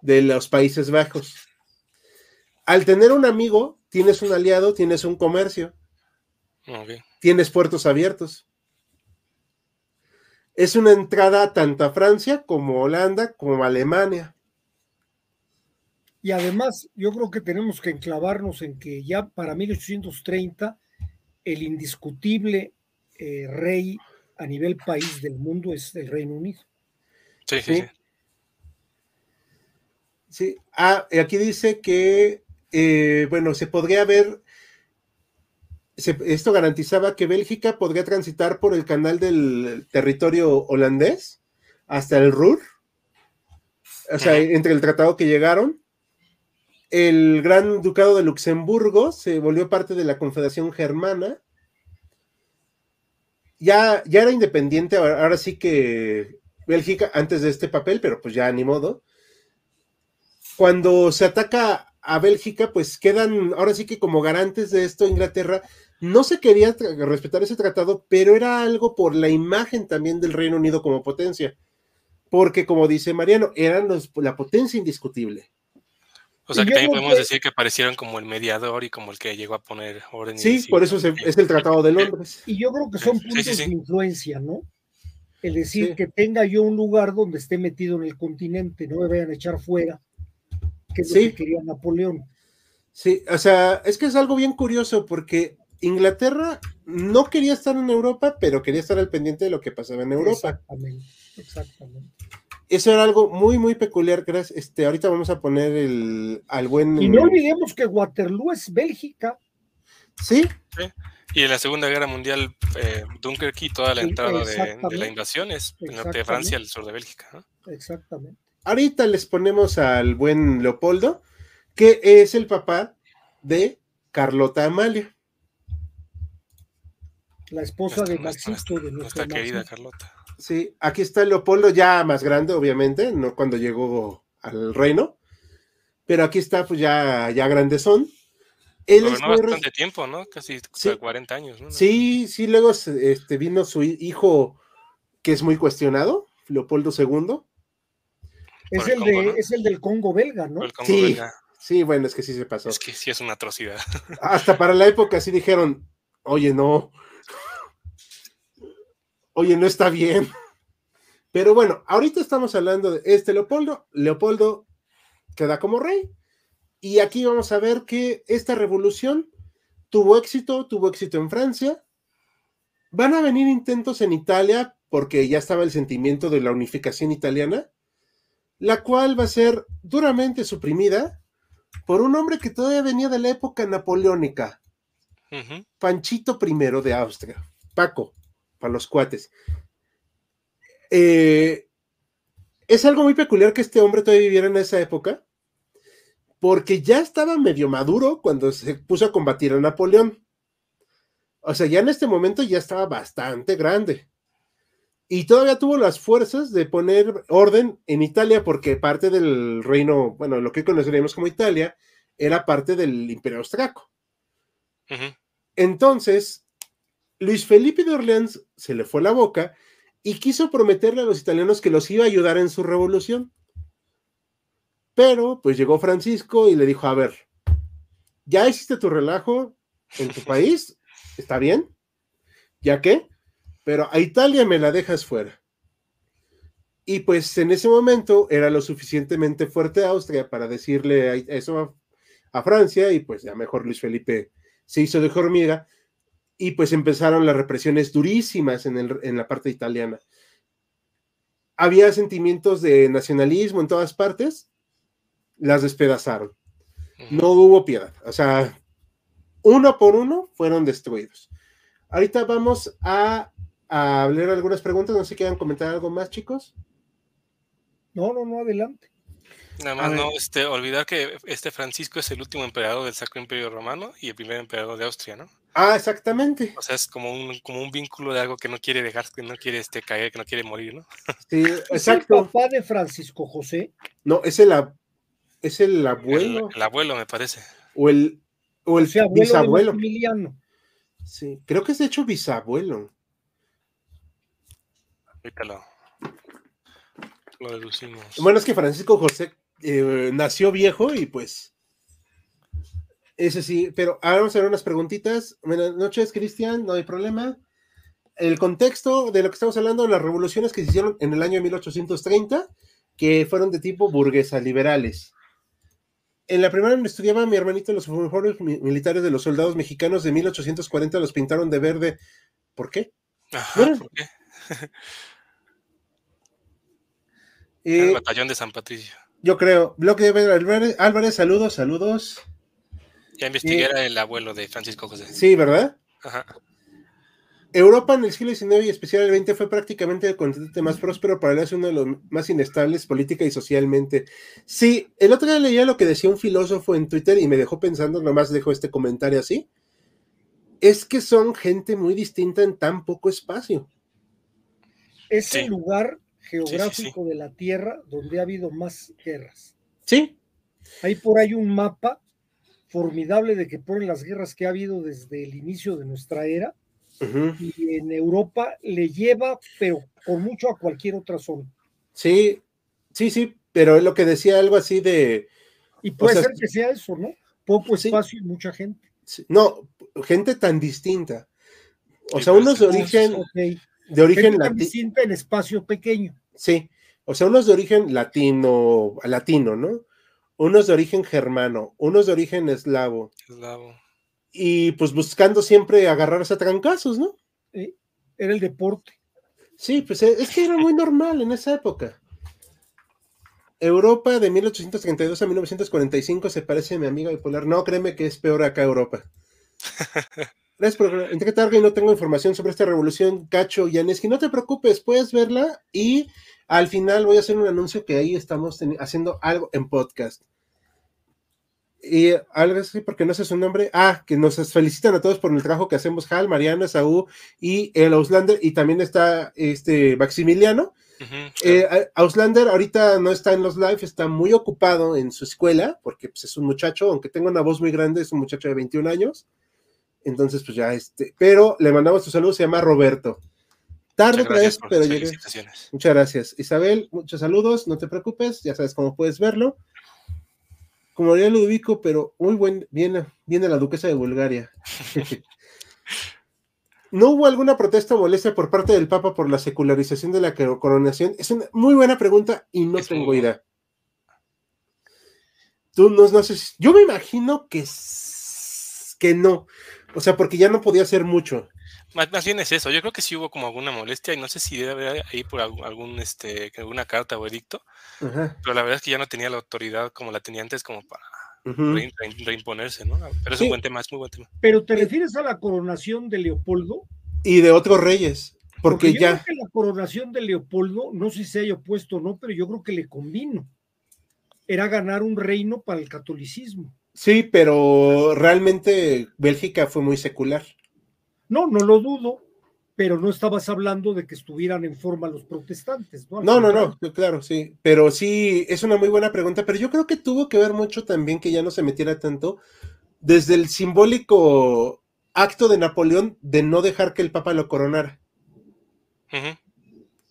de los Países Bajos. Al tener un amigo, tienes un aliado, tienes un comercio. Okay tienes puertos abiertos. Es una entrada tanto a Francia como a Holanda como a Alemania. Y además, yo creo que tenemos que enclavarnos en que ya para 1830 el indiscutible eh, rey a nivel país del mundo es el Reino Unido. Sí, sí. Sí, Ah, aquí dice que, eh, bueno, se podría ver esto garantizaba que Bélgica podría transitar por el canal del territorio holandés hasta el Ruhr, o sea, entre el tratado que llegaron. El Gran Ducado de Luxemburgo se volvió parte de la Confederación Germana. Ya, ya era independiente, ahora, sí que Bélgica, antes de este papel, pero pues ya ni modo. Cuando se ataca a Bélgica, pues quedan ahora sí que como garantes de esto Inglaterra no se quería respetar ese tratado, pero era algo por la imagen también del Reino Unido como potencia. Porque, como dice Mariano, eran la potencia indiscutible. O sea, que también podemos decir que parecieron como el mediador y como el que llegó a poner orden. Sí, por eso es el [laughs] Tratado de Londres. Y yo creo que son puntos de influencia, ¿no? Es decir, que tenga yo un lugar donde esté metido en el continente, no me vayan a echar fuera, que es lo que quería Napoleón. Sí, o sea, es que es algo bien curioso porque Inglaterra no quería estar en Europa, pero quería estar al pendiente de lo que pasaba en Europa. Exactamente, exactamente. Eso era algo muy, muy peculiar. Gracias. Este, ahorita vamos a poner el, al buen. Y no olvidemos que Waterloo es Bélgica. Sí. sí. Y en la Segunda Guerra Mundial, eh, Dunkerque y toda la entrada de, la invasión es el norte de Francia, el sur de Bélgica. ¿no? Exactamente. Ahorita les ponemos al buen Leopoldo, que es el papá de Carlota Amalia. La esposa de Maxito, de nuestra querida Carlota. Sí, aquí está Leopoldo ya más grande, obviamente, no cuando llegó al reino, pero aquí está pues ya, ya grandezón. Él es bastante tiempo, ¿no? Casi 40 años, ¿no? Sí, sí, luego este, vino su hijo, que es muy cuestionado, Leopoldo II. Es el, de, es el del Congo belga, ¿no? sí, sí, bueno, es que sí se pasó. Es que sí es una atrocidad. Hasta para la época sí dijeron, oye, no, oye, no está bien. [laughs] Pero bueno, ahorita estamos hablando de este Leopoldo. Leopoldo queda como rey. Y aquí vamos a ver que esta revolución tuvo éxito, tuvo éxito en Francia. Van a venir intentos en Italia porque ya estaba el sentimiento de la unificación italiana, la cual va a ser duramente suprimida por un hombre que todavía venía de la época napoleónica, Panchito I de Austria, Paco para los cuates. Eh, es algo muy peculiar que este hombre todavía viviera en esa época, porque ya estaba medio maduro cuando se puso a combatir a Napoleón. O sea, ya en este momento ya estaba bastante grande. Y todavía tuvo las fuerzas de poner orden en Italia, porque parte del reino, bueno, lo que conoceríamos como Italia, era parte del Imperio Austriaco. Entonces, Luis Felipe de Orleans se le fue la boca y quiso prometerle a los italianos que los iba a ayudar en su revolución. Pero pues llegó Francisco y le dijo, a ver, ya hiciste tu relajo en tu [laughs] país, está bien, ya que, pero a Italia me la dejas fuera. Y pues en ese momento era lo suficientemente fuerte Austria para decirle eso a, a Francia y pues ya mejor Luis Felipe se hizo de hormiga y pues empezaron las represiones durísimas en, el, en la parte italiana. Había sentimientos de nacionalismo en todas partes, las despedazaron. No hubo piedad, o sea, uno por uno fueron destruidos. Ahorita vamos a, a leer algunas preguntas, no sé si quieran comentar algo más, chicos. No, no, no, adelante. Nada más no este, olvidar que este Francisco es el último emperador del Sacro Imperio Romano y el primer emperador de Austria, ¿no? Ah, exactamente. O sea, es como un, como un vínculo de algo que no quiere dejar, que no quiere este, caer, que no quiere morir, ¿no? Sí, exacto. [laughs] ¿Es el papá de Francisco José? No, es el, es el abuelo. El, abuelo, me parece. O el, o el bisabuelo. Emiliano. Sí, creo que es de hecho bisabuelo. Ahorita lo, lo deducimos. Bueno, es que Francisco José eh, nació viejo y pues ese sí, pero ahora vamos a hacer unas preguntitas. Buenas noches, Cristian, no hay problema. El contexto de lo que estamos hablando, las revoluciones que se hicieron en el año 1830, que fueron de tipo burguesa, liberales. En la primera donde estudiaba mi hermanito, los uniformes militares de los soldados mexicanos de 1840 los pintaron de verde. ¿Por qué? ¿por qué? [laughs] el batallón de San Patricio. Yo creo. Bloque de Álvarez, Álvarez, saludos, saludos. Ya investigué, era el abuelo de Francisco José. Sí, ¿verdad? Ajá. Europa en el siglo XIX y especial el XX fue prácticamente el continente más próspero, para él es uno de los más inestables política y socialmente. Sí, el otro día leía lo que decía un filósofo en Twitter y me dejó pensando, nomás dejo este comentario así. Es que son gente muy distinta en tan poco espacio. Es el lugar geográfico de la Tierra donde ha habido más guerras. Sí. Hay por ahí un mapa formidable de que ponen las guerras que ha habido desde el inicio de nuestra era. Y en Europa le lleva, pero por mucho a cualquier otra zona. Sí, sí, sí, pero es lo que decía algo así de. Y puede ser que sea eso, ¿no? Poco espacio y mucha gente. No, gente tan distinta. O sea, unos de origen. De origen distinta en espacio pequeño. Sí, o sea, unos de origen latino, latino, ¿no? Unos de origen germano, unos de origen eslavo. Eslavo. Y pues buscando siempre agarrarse a trancazos, ¿no? Era el deporte. Sí, pues es que era muy normal en esa época. Europa de 1832 a 1945 se parece a mi amiga bipolar. No, créeme que es peor acá Europa. [laughs] Gracias por entregar y no tengo información sobre esta revolución, Cacho Yaneski. No te preocupes, puedes verla y al final voy a hacer un anuncio que ahí estamos haciendo algo en podcast. Y algo así, porque no sé su nombre. Ah, que nos felicitan a todos por el trabajo que hacemos, Hal, Mariana, Saúl y el Auslander. Y también está este Maximiliano. Eh, Auslander ahorita no está en los live, está muy ocupado en su escuela, porque pues, es un muchacho, aunque tenga una voz muy grande, es un muchacho de 21 años. Entonces, pues ya este, pero le mandamos tu saludo, se llama Roberto. Tarde otra vez, pero llegué. Muchas gracias. Isabel, muchos saludos, no te preocupes, ya sabes cómo puedes verlo. Como ya lo ubico, pero muy buen, viene, viene la duquesa de Bulgaria. [laughs] ¿No hubo alguna protesta o molestia por parte del Papa por la secularización de la coronación? Es una muy buena pregunta y no tengo idea. Tú no, no sé yo me imagino que, que no. O sea, porque ya no podía hacer mucho. Más, bien es eso. Yo creo que sí hubo como alguna molestia y no sé si debe haber ahí por algún, este, alguna carta o edicto. Pero la verdad es que ya no tenía la autoridad como la tenía antes como para reimponerse, ¿no? Pero es un buen tema, es muy buen tema. Pero te refieres a la coronación de Leopoldo y de otros reyes, porque, ya. Creo que la coronación de Leopoldo, no sé si se haya opuesto o no, pero yo creo que le convino. Era ganar un reino para el catolicismo. Sí, pero realmente Bélgica fue muy secular. No, no lo dudo, pero no estabas hablando de que estuvieran en forma los protestantes, ¿no? No, no, no, claro, sí, pero sí, es una muy buena pregunta, pero yo creo que tuvo que ver mucho también que ya no se metiera tanto desde el simbólico acto de Napoleón de no dejar que el Papa lo coronara.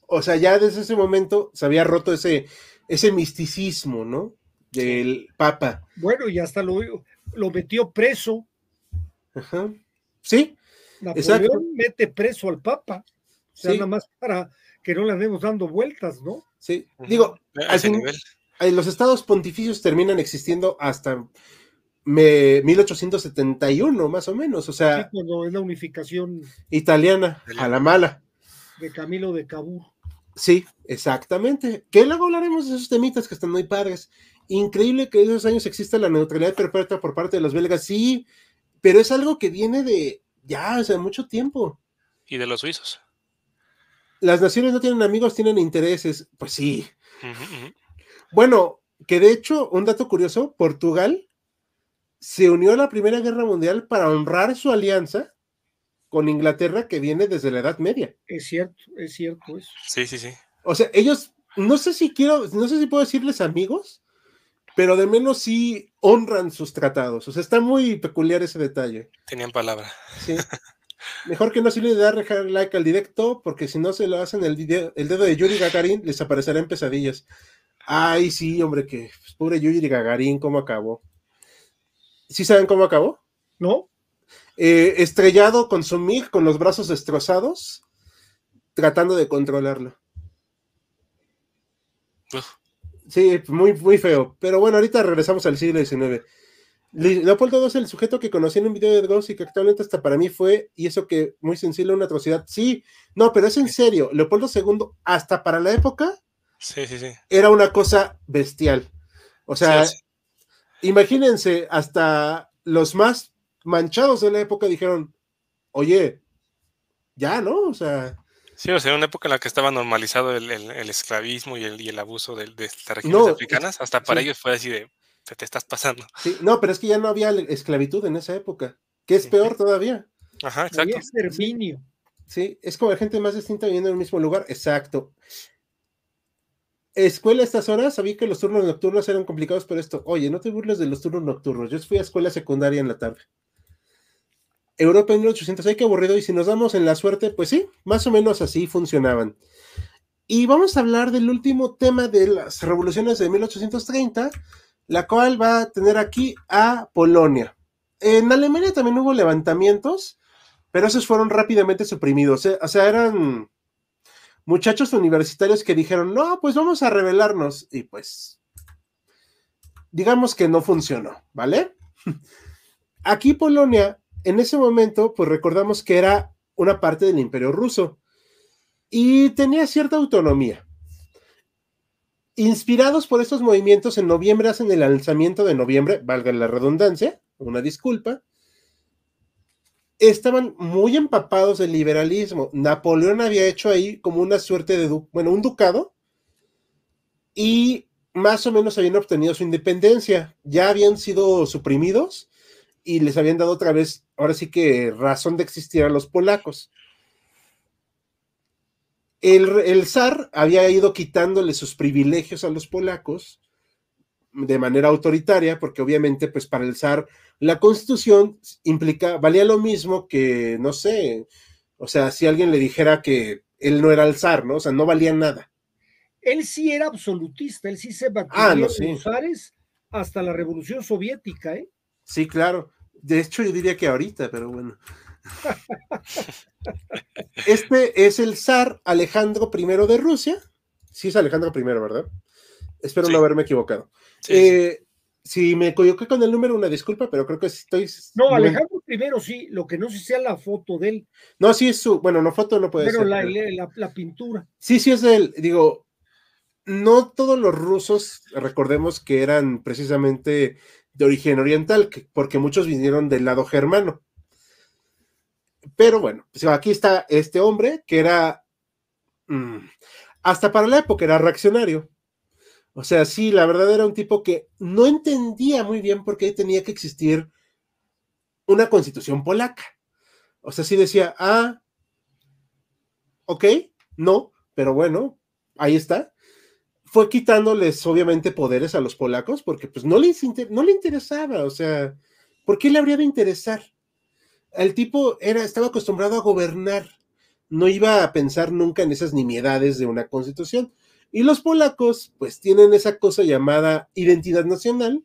O sea, ya desde ese momento se había roto ese, ese misticismo, ¿no? Del Papa. Bueno, y hasta lo, lo metió preso. Ajá. Sí, Napoleón mete preso al Papa. O sea, nada más para que no le andemos dando vueltas, ¿no? Sí, digo, los estados pontificios terminan existiendo hasta 1871, más o menos, o sea. Sí, cuando es la unificación italiana, a la mala. De Camilo de Cabú. Sí, exactamente. Que luego hablaremos de esos temitas que están muy padres. Increíble que en esos años exista la neutralidad perpetua por parte de los belgas, sí, pero es algo que viene de, ya, hace mucho tiempo. Y de los suizos. Las naciones no tienen amigos, tienen intereses. Pues sí. Bueno, que de hecho, un dato curioso, Portugal se unió a la Primera Guerra Mundial para honrar su alianza con Inglaterra que viene desde la Edad Media. Es cierto, es cierto eso. Sí, sí, sí. O sea, ellos, no sé si quiero, no sé si puedo decirles amigos, pero de menos sí honran sus tratados. O sea, está muy peculiar ese detalle. Tenían palabra. Sí. [laughs] Mejor que no se le dar like al directo, porque si no se lo hacen el, el dedo de Yuri Gagarin, les aparecerá en pesadillas. Ay, sí, hombre, que pues, pobre Yuri Gagarin, ¿cómo acabó? ¿Sí saben cómo acabó? ¿No? Eh, estrellado con su MiG, con los brazos destrozados, tratando de controlarlo. Sí, muy, muy feo. Pero bueno, ahorita regresamos al siglo XIX. Leopoldo II es el sujeto que conocí en un video de Ghost y que actualmente hasta para mí fue, y eso que muy sensible, una atrocidad. Sí, no, pero es en serio. Leopoldo II, hasta para la época, sí, sí, sí. era una cosa bestial. O sea, imagínense, hasta los más manchados de la época dijeron, oye, ya, ¿no? O sea, Sí, o sea, en una época en la que estaba normalizado el, esclavismo y el, abuso de, estas regiones africanas, hasta para ellos fue así de, te, estás pasando. Sí, no, pero es que ya no había esclavitud en esa época, que es peor todavía. Ajá, exacto. Sí, es como la gente más distinta viviendo en el mismo lugar, exacto. Escuela a estas horas, sabía que los turnos nocturnos eran complicados por esto. Oye, no te burles de los turnos nocturnos. Yo fui a escuela secundaria en la tarde. Europa en 1800, hay que aburrido, y si nos damos en la suerte, pues sí, más o menos así funcionaban. Y vamos a hablar del último tema de las revoluciones de 1830, la cual va a tener aquí a Polonia. En Alemania también hubo levantamientos, pero esos fueron rápidamente suprimidos. ¿eh? O sea, eran muchachos universitarios que dijeron, no, pues vamos a rebelarnos. Y pues digamos que no funcionó, ¿vale? [laughs] Aquí Polonia, en ese momento, pues recordamos que era una parte del imperio ruso y tenía cierta autonomía. Inspirados por estos movimientos, en noviembre hacen el lanzamiento de noviembre, valga la redundancia, una disculpa, estaban muy empapados del liberalismo. Napoleón había hecho ahí como una suerte de, bueno, un ducado y más o menos habían obtenido su independencia. Ya habían sido suprimidos y les habían dado otra vez, ahora sí que razón de existir a los polacos. El, el zar había ido quitándole sus privilegios a los polacos de manera autoritaria, porque obviamente, pues para el zar, la constitución implica, valía lo mismo que, no sé, o sea, si alguien le dijera que él no era el zar, ¿no? O sea, no valía nada. Él sí era absolutista, él sí se batía ah, los zares hasta la revolución soviética, ¿eh? Sí, claro. De hecho, yo diría que ahorita, pero bueno. este es el zar Alejandro I de Rusia. Sí, es Alejandro I, ¿verdad? Espero no haberme equivocado. Eh, si me equivoqué con el número, una disculpa, pero creo que estoy. No, Alejandro primero sí, lo que no sé sea la foto de él. No, sí es su. Bueno, no foto no puede ser. La, pero la, pintura. Sí, sí es de él. Digo, no todos los rusos, recordemos que eran precisamente de origen oriental, porque muchos vinieron del lado germano. Pero bueno, pues aquí está este hombre que era. Mm, hasta para la época era reaccionario o sea, sí, la verdad era un tipo que no entendía muy bien por qué tenía que existir una constitución polaca. O sea, sí decía, ah, ok, no, pero bueno, ahí está. Fue quitándoles obviamente poderes a los polacos porque pues no les no le interesaba, o sea, ¿por qué le habría de interesar? El tipo era, estaba acostumbrado a gobernar, no iba a pensar nunca en esas nimiedades de una constitución. Y los polacos, pues tienen esa cosa llamada identidad nacional.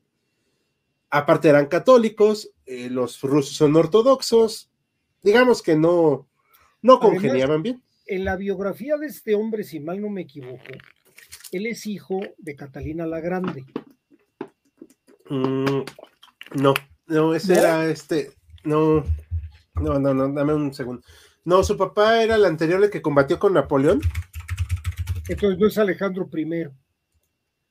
Aparte eran católicos, eh, los rusos son ortodoxos. Digamos que no, no congeniaban bien. En la biografía de este hombre, si mal no me equivoco, él es hijo de Catalina la Grande. Mm, no, no, ese era este. No, no, no, no, dame un segundo. No, su papá era el anterior, el que combatió con Napoleón. Entonces no es Alejandro I.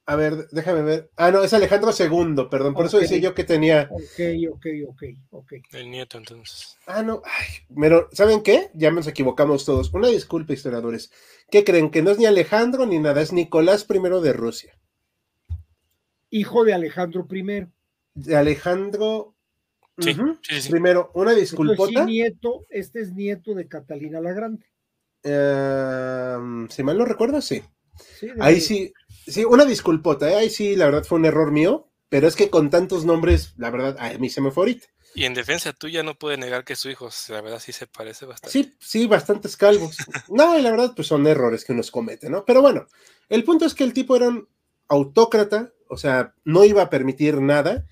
A ver, déjame ver. Ah, no, es Alejandro II, perdón. Por eso decía yo que tenía. Ok, ok, ok, ok. El nieto, entonces. Ah, no. Ay, pero, ¿saben qué? Ya nos equivocamos todos. Una disculpa, historiadores. ¿Qué creen? Que no es ni Alejandro ni nada, es Nicolás I de Rusia. Hijo de Alejandro I. De Alejandro. Sí, Primero, una disculpota. nieto, este es nieto de Catalina la Grande. Em, si mal no recuerdo, sí. ahí sí, sí, una disculpota, ¿eh? ahí sí, la verdad fue un error mío, pero es que con tantos nombres, la verdad, a mí se me fue ahorita. Y en defensa tuya no puede negar que su hijo, la verdad, sí se parece bastante. Sí, sí, bastantes calvos. [laughs] no, y la verdad, pues son errores que uno comete, ¿no? Pero bueno, el punto es que el tipo era un autócrata, o sea, no iba a permitir nada.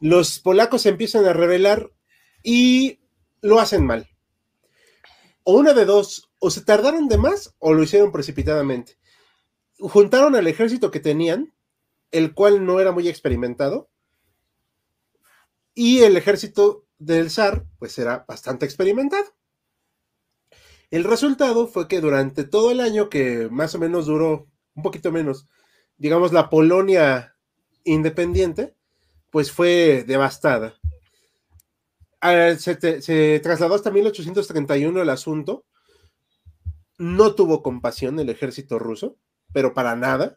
Los polacos se empiezan a rebelar y lo hacen mal. O una de dos, o se tardaron de más o lo hicieron precipitadamente. Juntaron al ejército que tenían, el cual no era muy experimentado, y el ejército del zar, pues era bastante experimentado. El resultado fue que durante todo el año que más o menos duró, un poquito menos, digamos, la Polonia independiente, pues fue devastada. Ah, se, se, trasladó hasta 1831 el asunto no tuvo compasión el ejército ruso, pero para nada.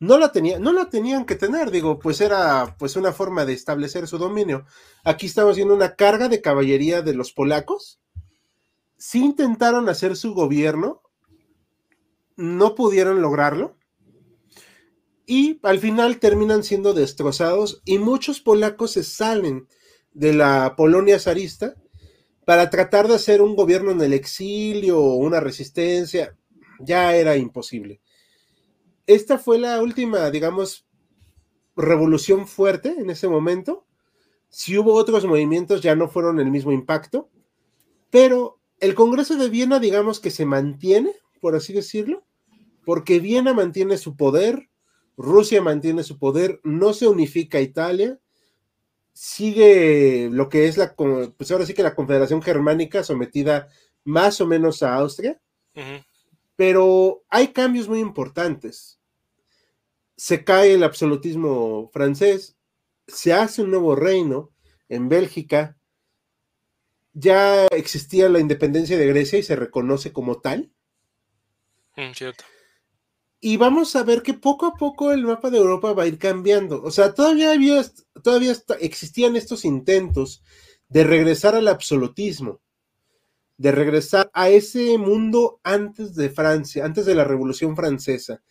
No la, tenía, no la tenían que tener, digo, pues era pues una forma de establecer su dominio. Aquí estamos viendo una carga de caballería de los polacos. Sí intentaron hacer su gobierno, no pudieron lograrlo. Y al final terminan siendo destrozados y muchos polacos se salen de la Polonia zarista para tratar de hacer un gobierno en el exilio o una resistencia, ya era imposible. Esta fue la última, digamos, revolución fuerte en ese momento. Si hubo otros movimientos, ya no fueron el mismo impacto, pero el Congreso de Viena, digamos que se mantiene, por así decirlo, porque Viena mantiene su poder, Rusia mantiene su poder, no se unifica Italia, sigue lo que es la, pues ahora sí que la Confederación Germánica sometida más o menos a Austria, pero hay cambios muy importantes. Se cae el absolutismo francés, se hace un nuevo reino en Bélgica, ya existía la independencia de Grecia y se reconoce como tal. Mm, cierto. Y vamos a ver que poco a poco el mapa de Europa va a ir cambiando. O sea, todavía había, todavía existían estos intentos de regresar al absolutismo, de regresar a ese mundo antes de Francia, antes de la Revolución Francesa.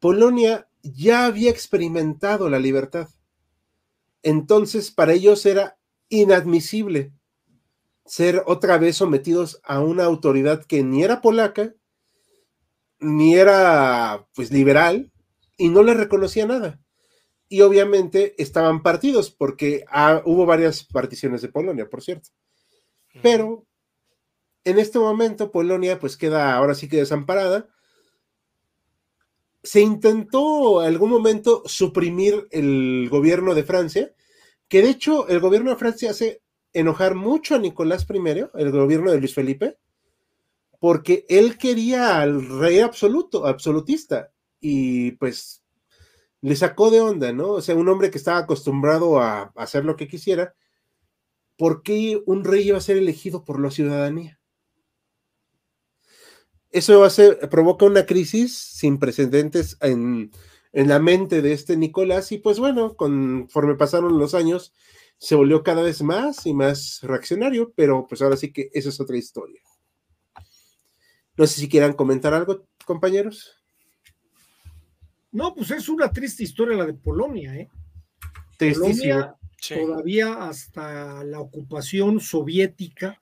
Polonia ya había experimentado la libertad. Entonces, para ellos era inadmisible ser otra vez sometidos a una autoridad que ni era polaca, ni era pues liberal, y no les reconocía nada. Y obviamente estaban partidos, porque ah, hubo varias particiones de Polonia, por cierto. Pero en este momento Polonia pues queda ahora sí que desamparada. Se intentó algún momento suprimir el gobierno de Francia, que de hecho el gobierno de Francia hace enojar mucho a Nicolás I, el gobierno de Luis Felipe, porque él quería al rey absoluto, absolutista, y pues le sacó de onda, ¿no? O sea, un hombre que estaba acostumbrado a hacer lo que quisiera, ¿por qué un rey iba a ser elegido por la ciudadanía? Eso hace, provoca una crisis sin precedentes en, en la mente de este Nicolás, y pues bueno, conforme pasaron los años, se volvió cada vez más y más reaccionario, pero pues ahora sí que esa es otra historia. No sé si quieran comentar algo, compañeros. No, pues es una triste historia la de Polonia, ¿eh? Polonia, todavía hasta la ocupación soviética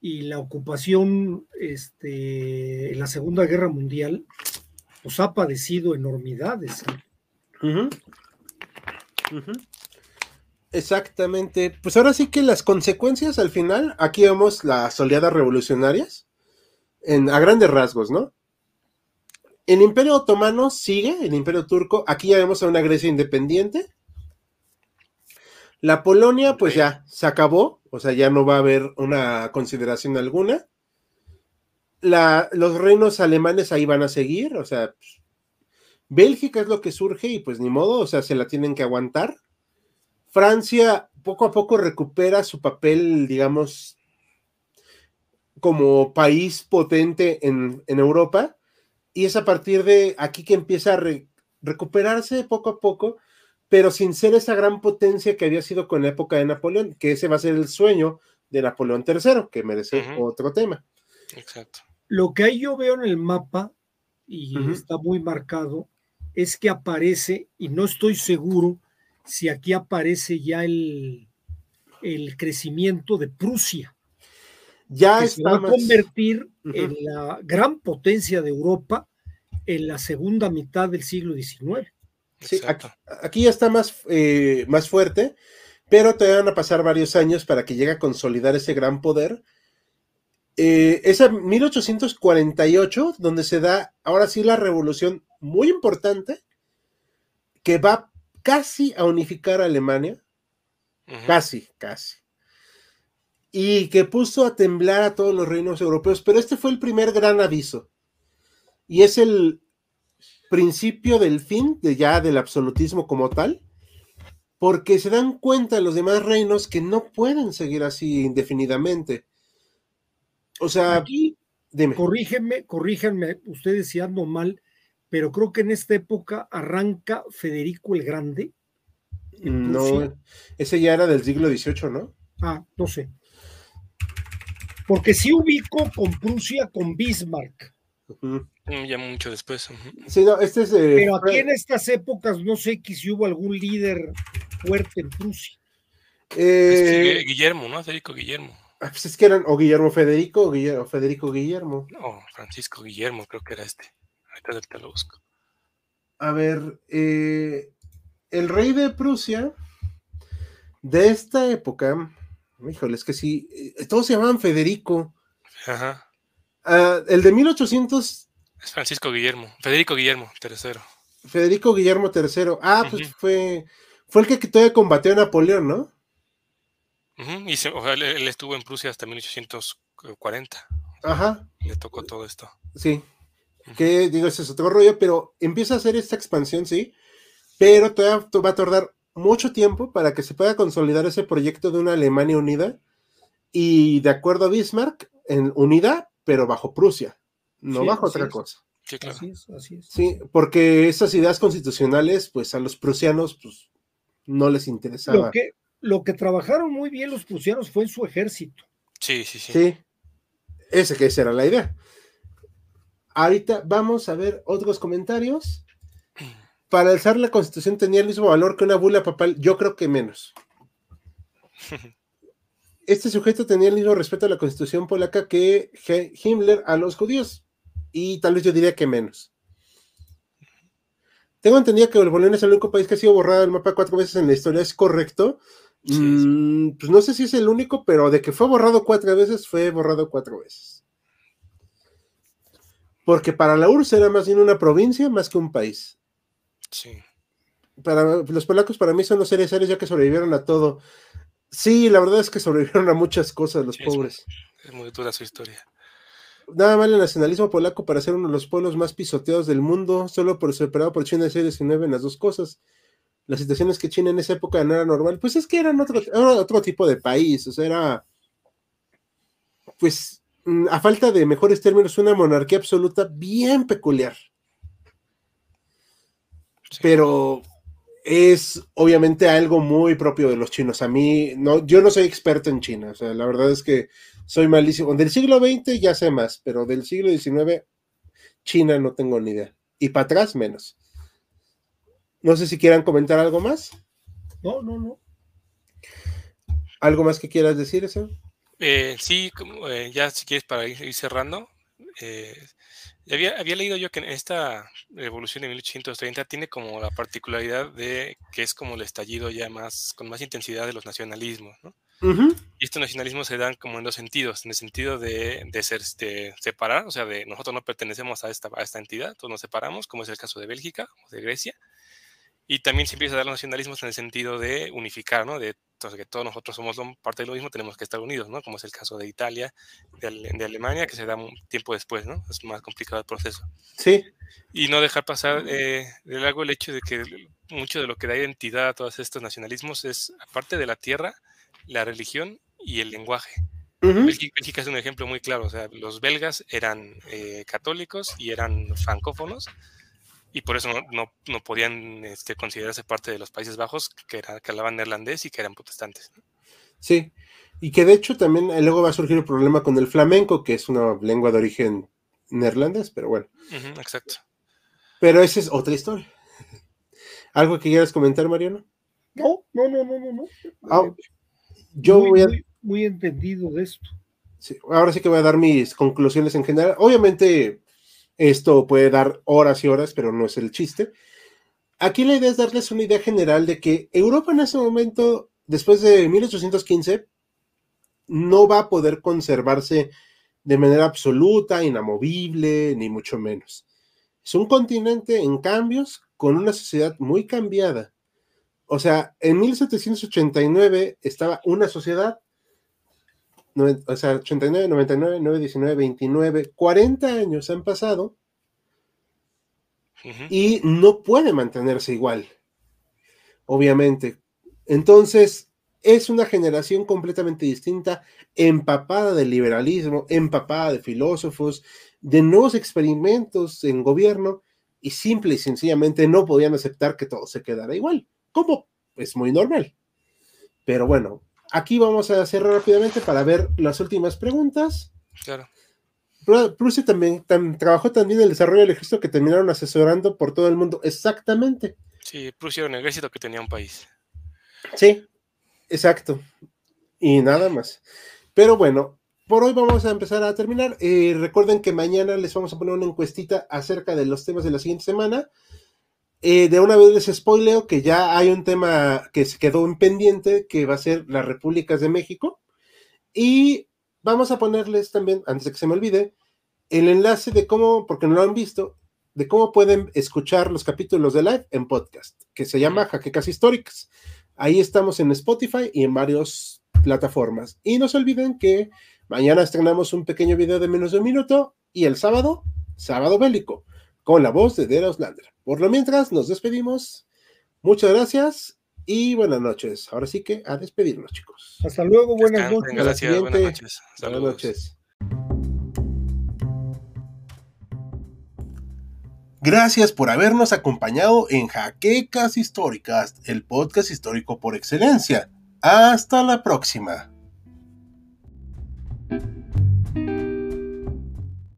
y la ocupación este, en la Segunda Guerra Mundial, pues ha padecido enormidades. ¿eh? Exactamente. Pues ahora sí que las consecuencias al final, aquí vemos las oleadas revolucionarias en, a grandes rasgos, ¿no? El imperio otomano sigue, el imperio turco, aquí ya vemos a una Grecia independiente. La Polonia, pues ya se acabó, o sea, ya no va a haber una consideración alguna. La, los reinos alemanes ahí van a seguir, o sea, Bélgica es lo que surge y pues ni modo, o sea, se la tienen que aguantar. Francia poco a poco recupera su papel, digamos, como país potente en, Europa, y es a partir de aquí que empieza a recuperarse poco a poco, pero sin ser esa gran potencia que había sido con la época de Napoleón, que ese va a ser el sueño de Napoleón III, que merece otro tema. Exacto. Lo que ahí yo veo en el mapa, y está muy marcado, es que aparece, y no estoy seguro si aquí aparece ya el, el crecimiento de Prusia. Ya se va a convertir en la gran potencia de Europa en la segunda mitad del siglo XIX. Sí, aquí, ya está más, eh, más fuerte, pero te van a pasar varios años para que llegue a consolidar ese gran poder. Eh, es 1848 donde se da ahora sí la revolución muy importante que va casi a unificar a Alemania, casi, casi, y que puso a temblar a todos los reinos europeos, pero este fue el primer gran aviso, y es el principio del fin de ya del absolutismo como tal, porque se dan cuenta los demás reinos que no pueden seguir así indefinidamente. O sea, aquí, dime. corrígenme, corríjanme ustedes si ando mal, pero creo que en esta época arranca Federico el Grande. No, ese ya era del siglo XVIII, ¿no? Ah, no sé. Porque sí ubico con Prusia, con Bismarck. Mm, ya mucho después. Sí, no, este es. Pero aquí en estas épocas no sé si hubo algún líder fuerte en Prusia. Eh, Guillermo, ¿no? Federico Guillermo. Ah, pues es que eran o Guillermo Federico o Federico Guillermo. No, Francisco Guillermo, creo que era este. A ver, eh, el rey de Prusia de esta época, híjole, es que sí, eh, todos se llamaban Federico. Ajá. Ah, el de 1800. Es Francisco Guillermo, Federico Guillermo, tercero. Federico Guillermo III. Ah, pues fue, fue el que todavía combatió a Napoleón, ¿no? y él, estuvo en Prusia hasta 1840. Ajá. Le tocó todo esto. Sí. Que digo, ese es otro rollo, pero empieza a hacer esta expansión, sí. Pero todavía va a tardar mucho tiempo para que se pueda consolidar ese proyecto de una Alemania unida. Y de acuerdo a Bismarck, en unidad, pero bajo Prusia, no bajo otra cosa. Sí, claro. Así es, así es. Sí, porque esas ideas constitucionales, pues a los prusianos, pues no les interesaba. Lo que, lo que trabajaron muy bien los prusianos fue en su ejército. Sí, sí, sí. Sí, ese que esa era la idea. Ahorita vamos a ver otros comentarios. [clears throat] Para alzar la constitución tenía el mismo valor que una bula papal, yo creo que menos. [laughs] Este sujeto tenía el mismo respeto a la constitución polaca que Himmler a los judíos, y tal vez yo diría que menos. Tengo entendido que el Bolivia es el único país que ha sido borrado del mapa cuatro veces en la historia, ¿es correcto? Mm, pues no sé si es el único, pero de que fue borrado cuatro veces, fue borrado cuatro veces. Porque para la URSS era más bien una provincia más que un país. Sí. Para los polacos, para mí son los seres ya que sobrevivieron a todo. Sí, la verdad es que sobrevivieron a muchas cosas los pobres. Es muy, dura su historia. Nada mal el nacionalismo polaco para ser uno de los pueblos más pisoteados del mundo, solo por separado por China y 19 en las dos cosas las situaciones que China en esa época no era normal, pues es que eran otro, otro tipo de país, o sea, era, pues, mm, a falta de mejores términos, una monarquía absoluta bien peculiar. Pero es obviamente algo muy propio de los chinos. A mí, no, yo no soy experto en China, o sea, la verdad es que soy malísimo. Del siglo XX ya sé más, pero del siglo XIX, China no tengo ni idea. Y para atrás menos. No sé si quieran comentar algo más. No, no, no. ¿Algo más que quieras decir, eso? Eh, sí, eh, ya si quieres para ir, cerrando. Eh, había, había, leído yo que esta revolución de 1830 tiene como la particularidad de que es como el estallido ya más, con más intensidad de los nacionalismos, ¿no? Y estos nacionalismos se dan como en dos sentidos, en el sentido de, de ser, de separar, o sea, de nosotros no pertenecemos a esta, a esta entidad, todos nos separamos, como es el caso de Bélgica o de Grecia, y también se empieza a dar los nacionalismos en el sentido de unificar, ¿no? De que todos nosotros somos parte de lo mismo, tenemos que estar unidos, ¿no? Como es el caso de Italia, de, Alemania, que se da un tiempo después, ¿no? Es más complicado el proceso. Sí. Y no dejar pasar eh, de largo el hecho de que mucho de lo que da identidad a todos estos nacionalismos es, aparte de la tierra, la religión y el lenguaje. Bélgica, es un ejemplo muy claro, o sea, los belgas eran eh, católicos y eran francófonos, y por eso no, no, podían este, considerarse parte de los Países Bajos que, era, que hablaban neerlandés y que eran protestantes. Sí, y que de hecho también eh, luego va a surgir el problema con el flamenco, que es una lengua de origen neerlandés, pero bueno. exacto. Pero esa es otra historia. [laughs] ¿Algo que quieras comentar, Mariano? No, no, no, no, no. no. Ah, yo muy, voy a... muy, entendido de esto. Sí, ahora sí que voy a dar mis conclusiones en general. Obviamente, esto puede dar horas y horas, pero no es el chiste. Aquí la idea es darles una idea general de que Europa en ese momento, después de 1815, no va a poder conservarse de manera absoluta, inamovible, ni mucho menos. Es un continente en cambios, con una sociedad muy cambiada. O sea, en 1789 estaba una sociedad, o sea, 89, 99, 9, 19, 29, 40 años han pasado. Y no puede mantenerse igual, obviamente. Entonces, es una generación completamente distinta, empapada de liberalismo, empapada de filósofos, de nuevos experimentos en gobierno, y simple y sencillamente no podían aceptar que todo se quedara igual, como es muy normal. Pero bueno, aquí vamos a cerrar rápidamente para ver las últimas preguntas. Claro. Prusia también trabajó también en el desarrollo del ejército que terminaron asesorando por todo el mundo. Exactamente. Sí, Prusia era un ejército que tenía un país. Sí, exacto. Y nada más. Pero bueno, por hoy vamos a empezar a terminar. Eh, recuerden que mañana les vamos a poner una encuestita acerca de los temas de la siguiente semana. Eh, de una vez les spoileo que ya hay un tema que se quedó en pendiente, que va a ser las repúblicas de México. Y vamos a ponerles también, antes de que se me olvide, el enlace de cómo, porque no lo han visto, de cómo pueden escuchar los capítulos de live en podcast, que se llama Jaquecas Históricas. Ahí estamos en Spotify y en varias plataformas. Y no se olviden que mañana estrenamos un pequeño video de menos de un minuto y el sábado, sábado bélico, con la voz de Dera Oslander. Por lo mientras, nos despedimos. Muchas gracias y buenas noches. Ahora sí que a despedirnos, chicos. Hasta luego, buenas noches. Gracias, buenas noches. Buenas noches. Gracias por habernos acompañado en Jaquecas Históricas, el podcast histórico por excelencia. Hasta la próxima.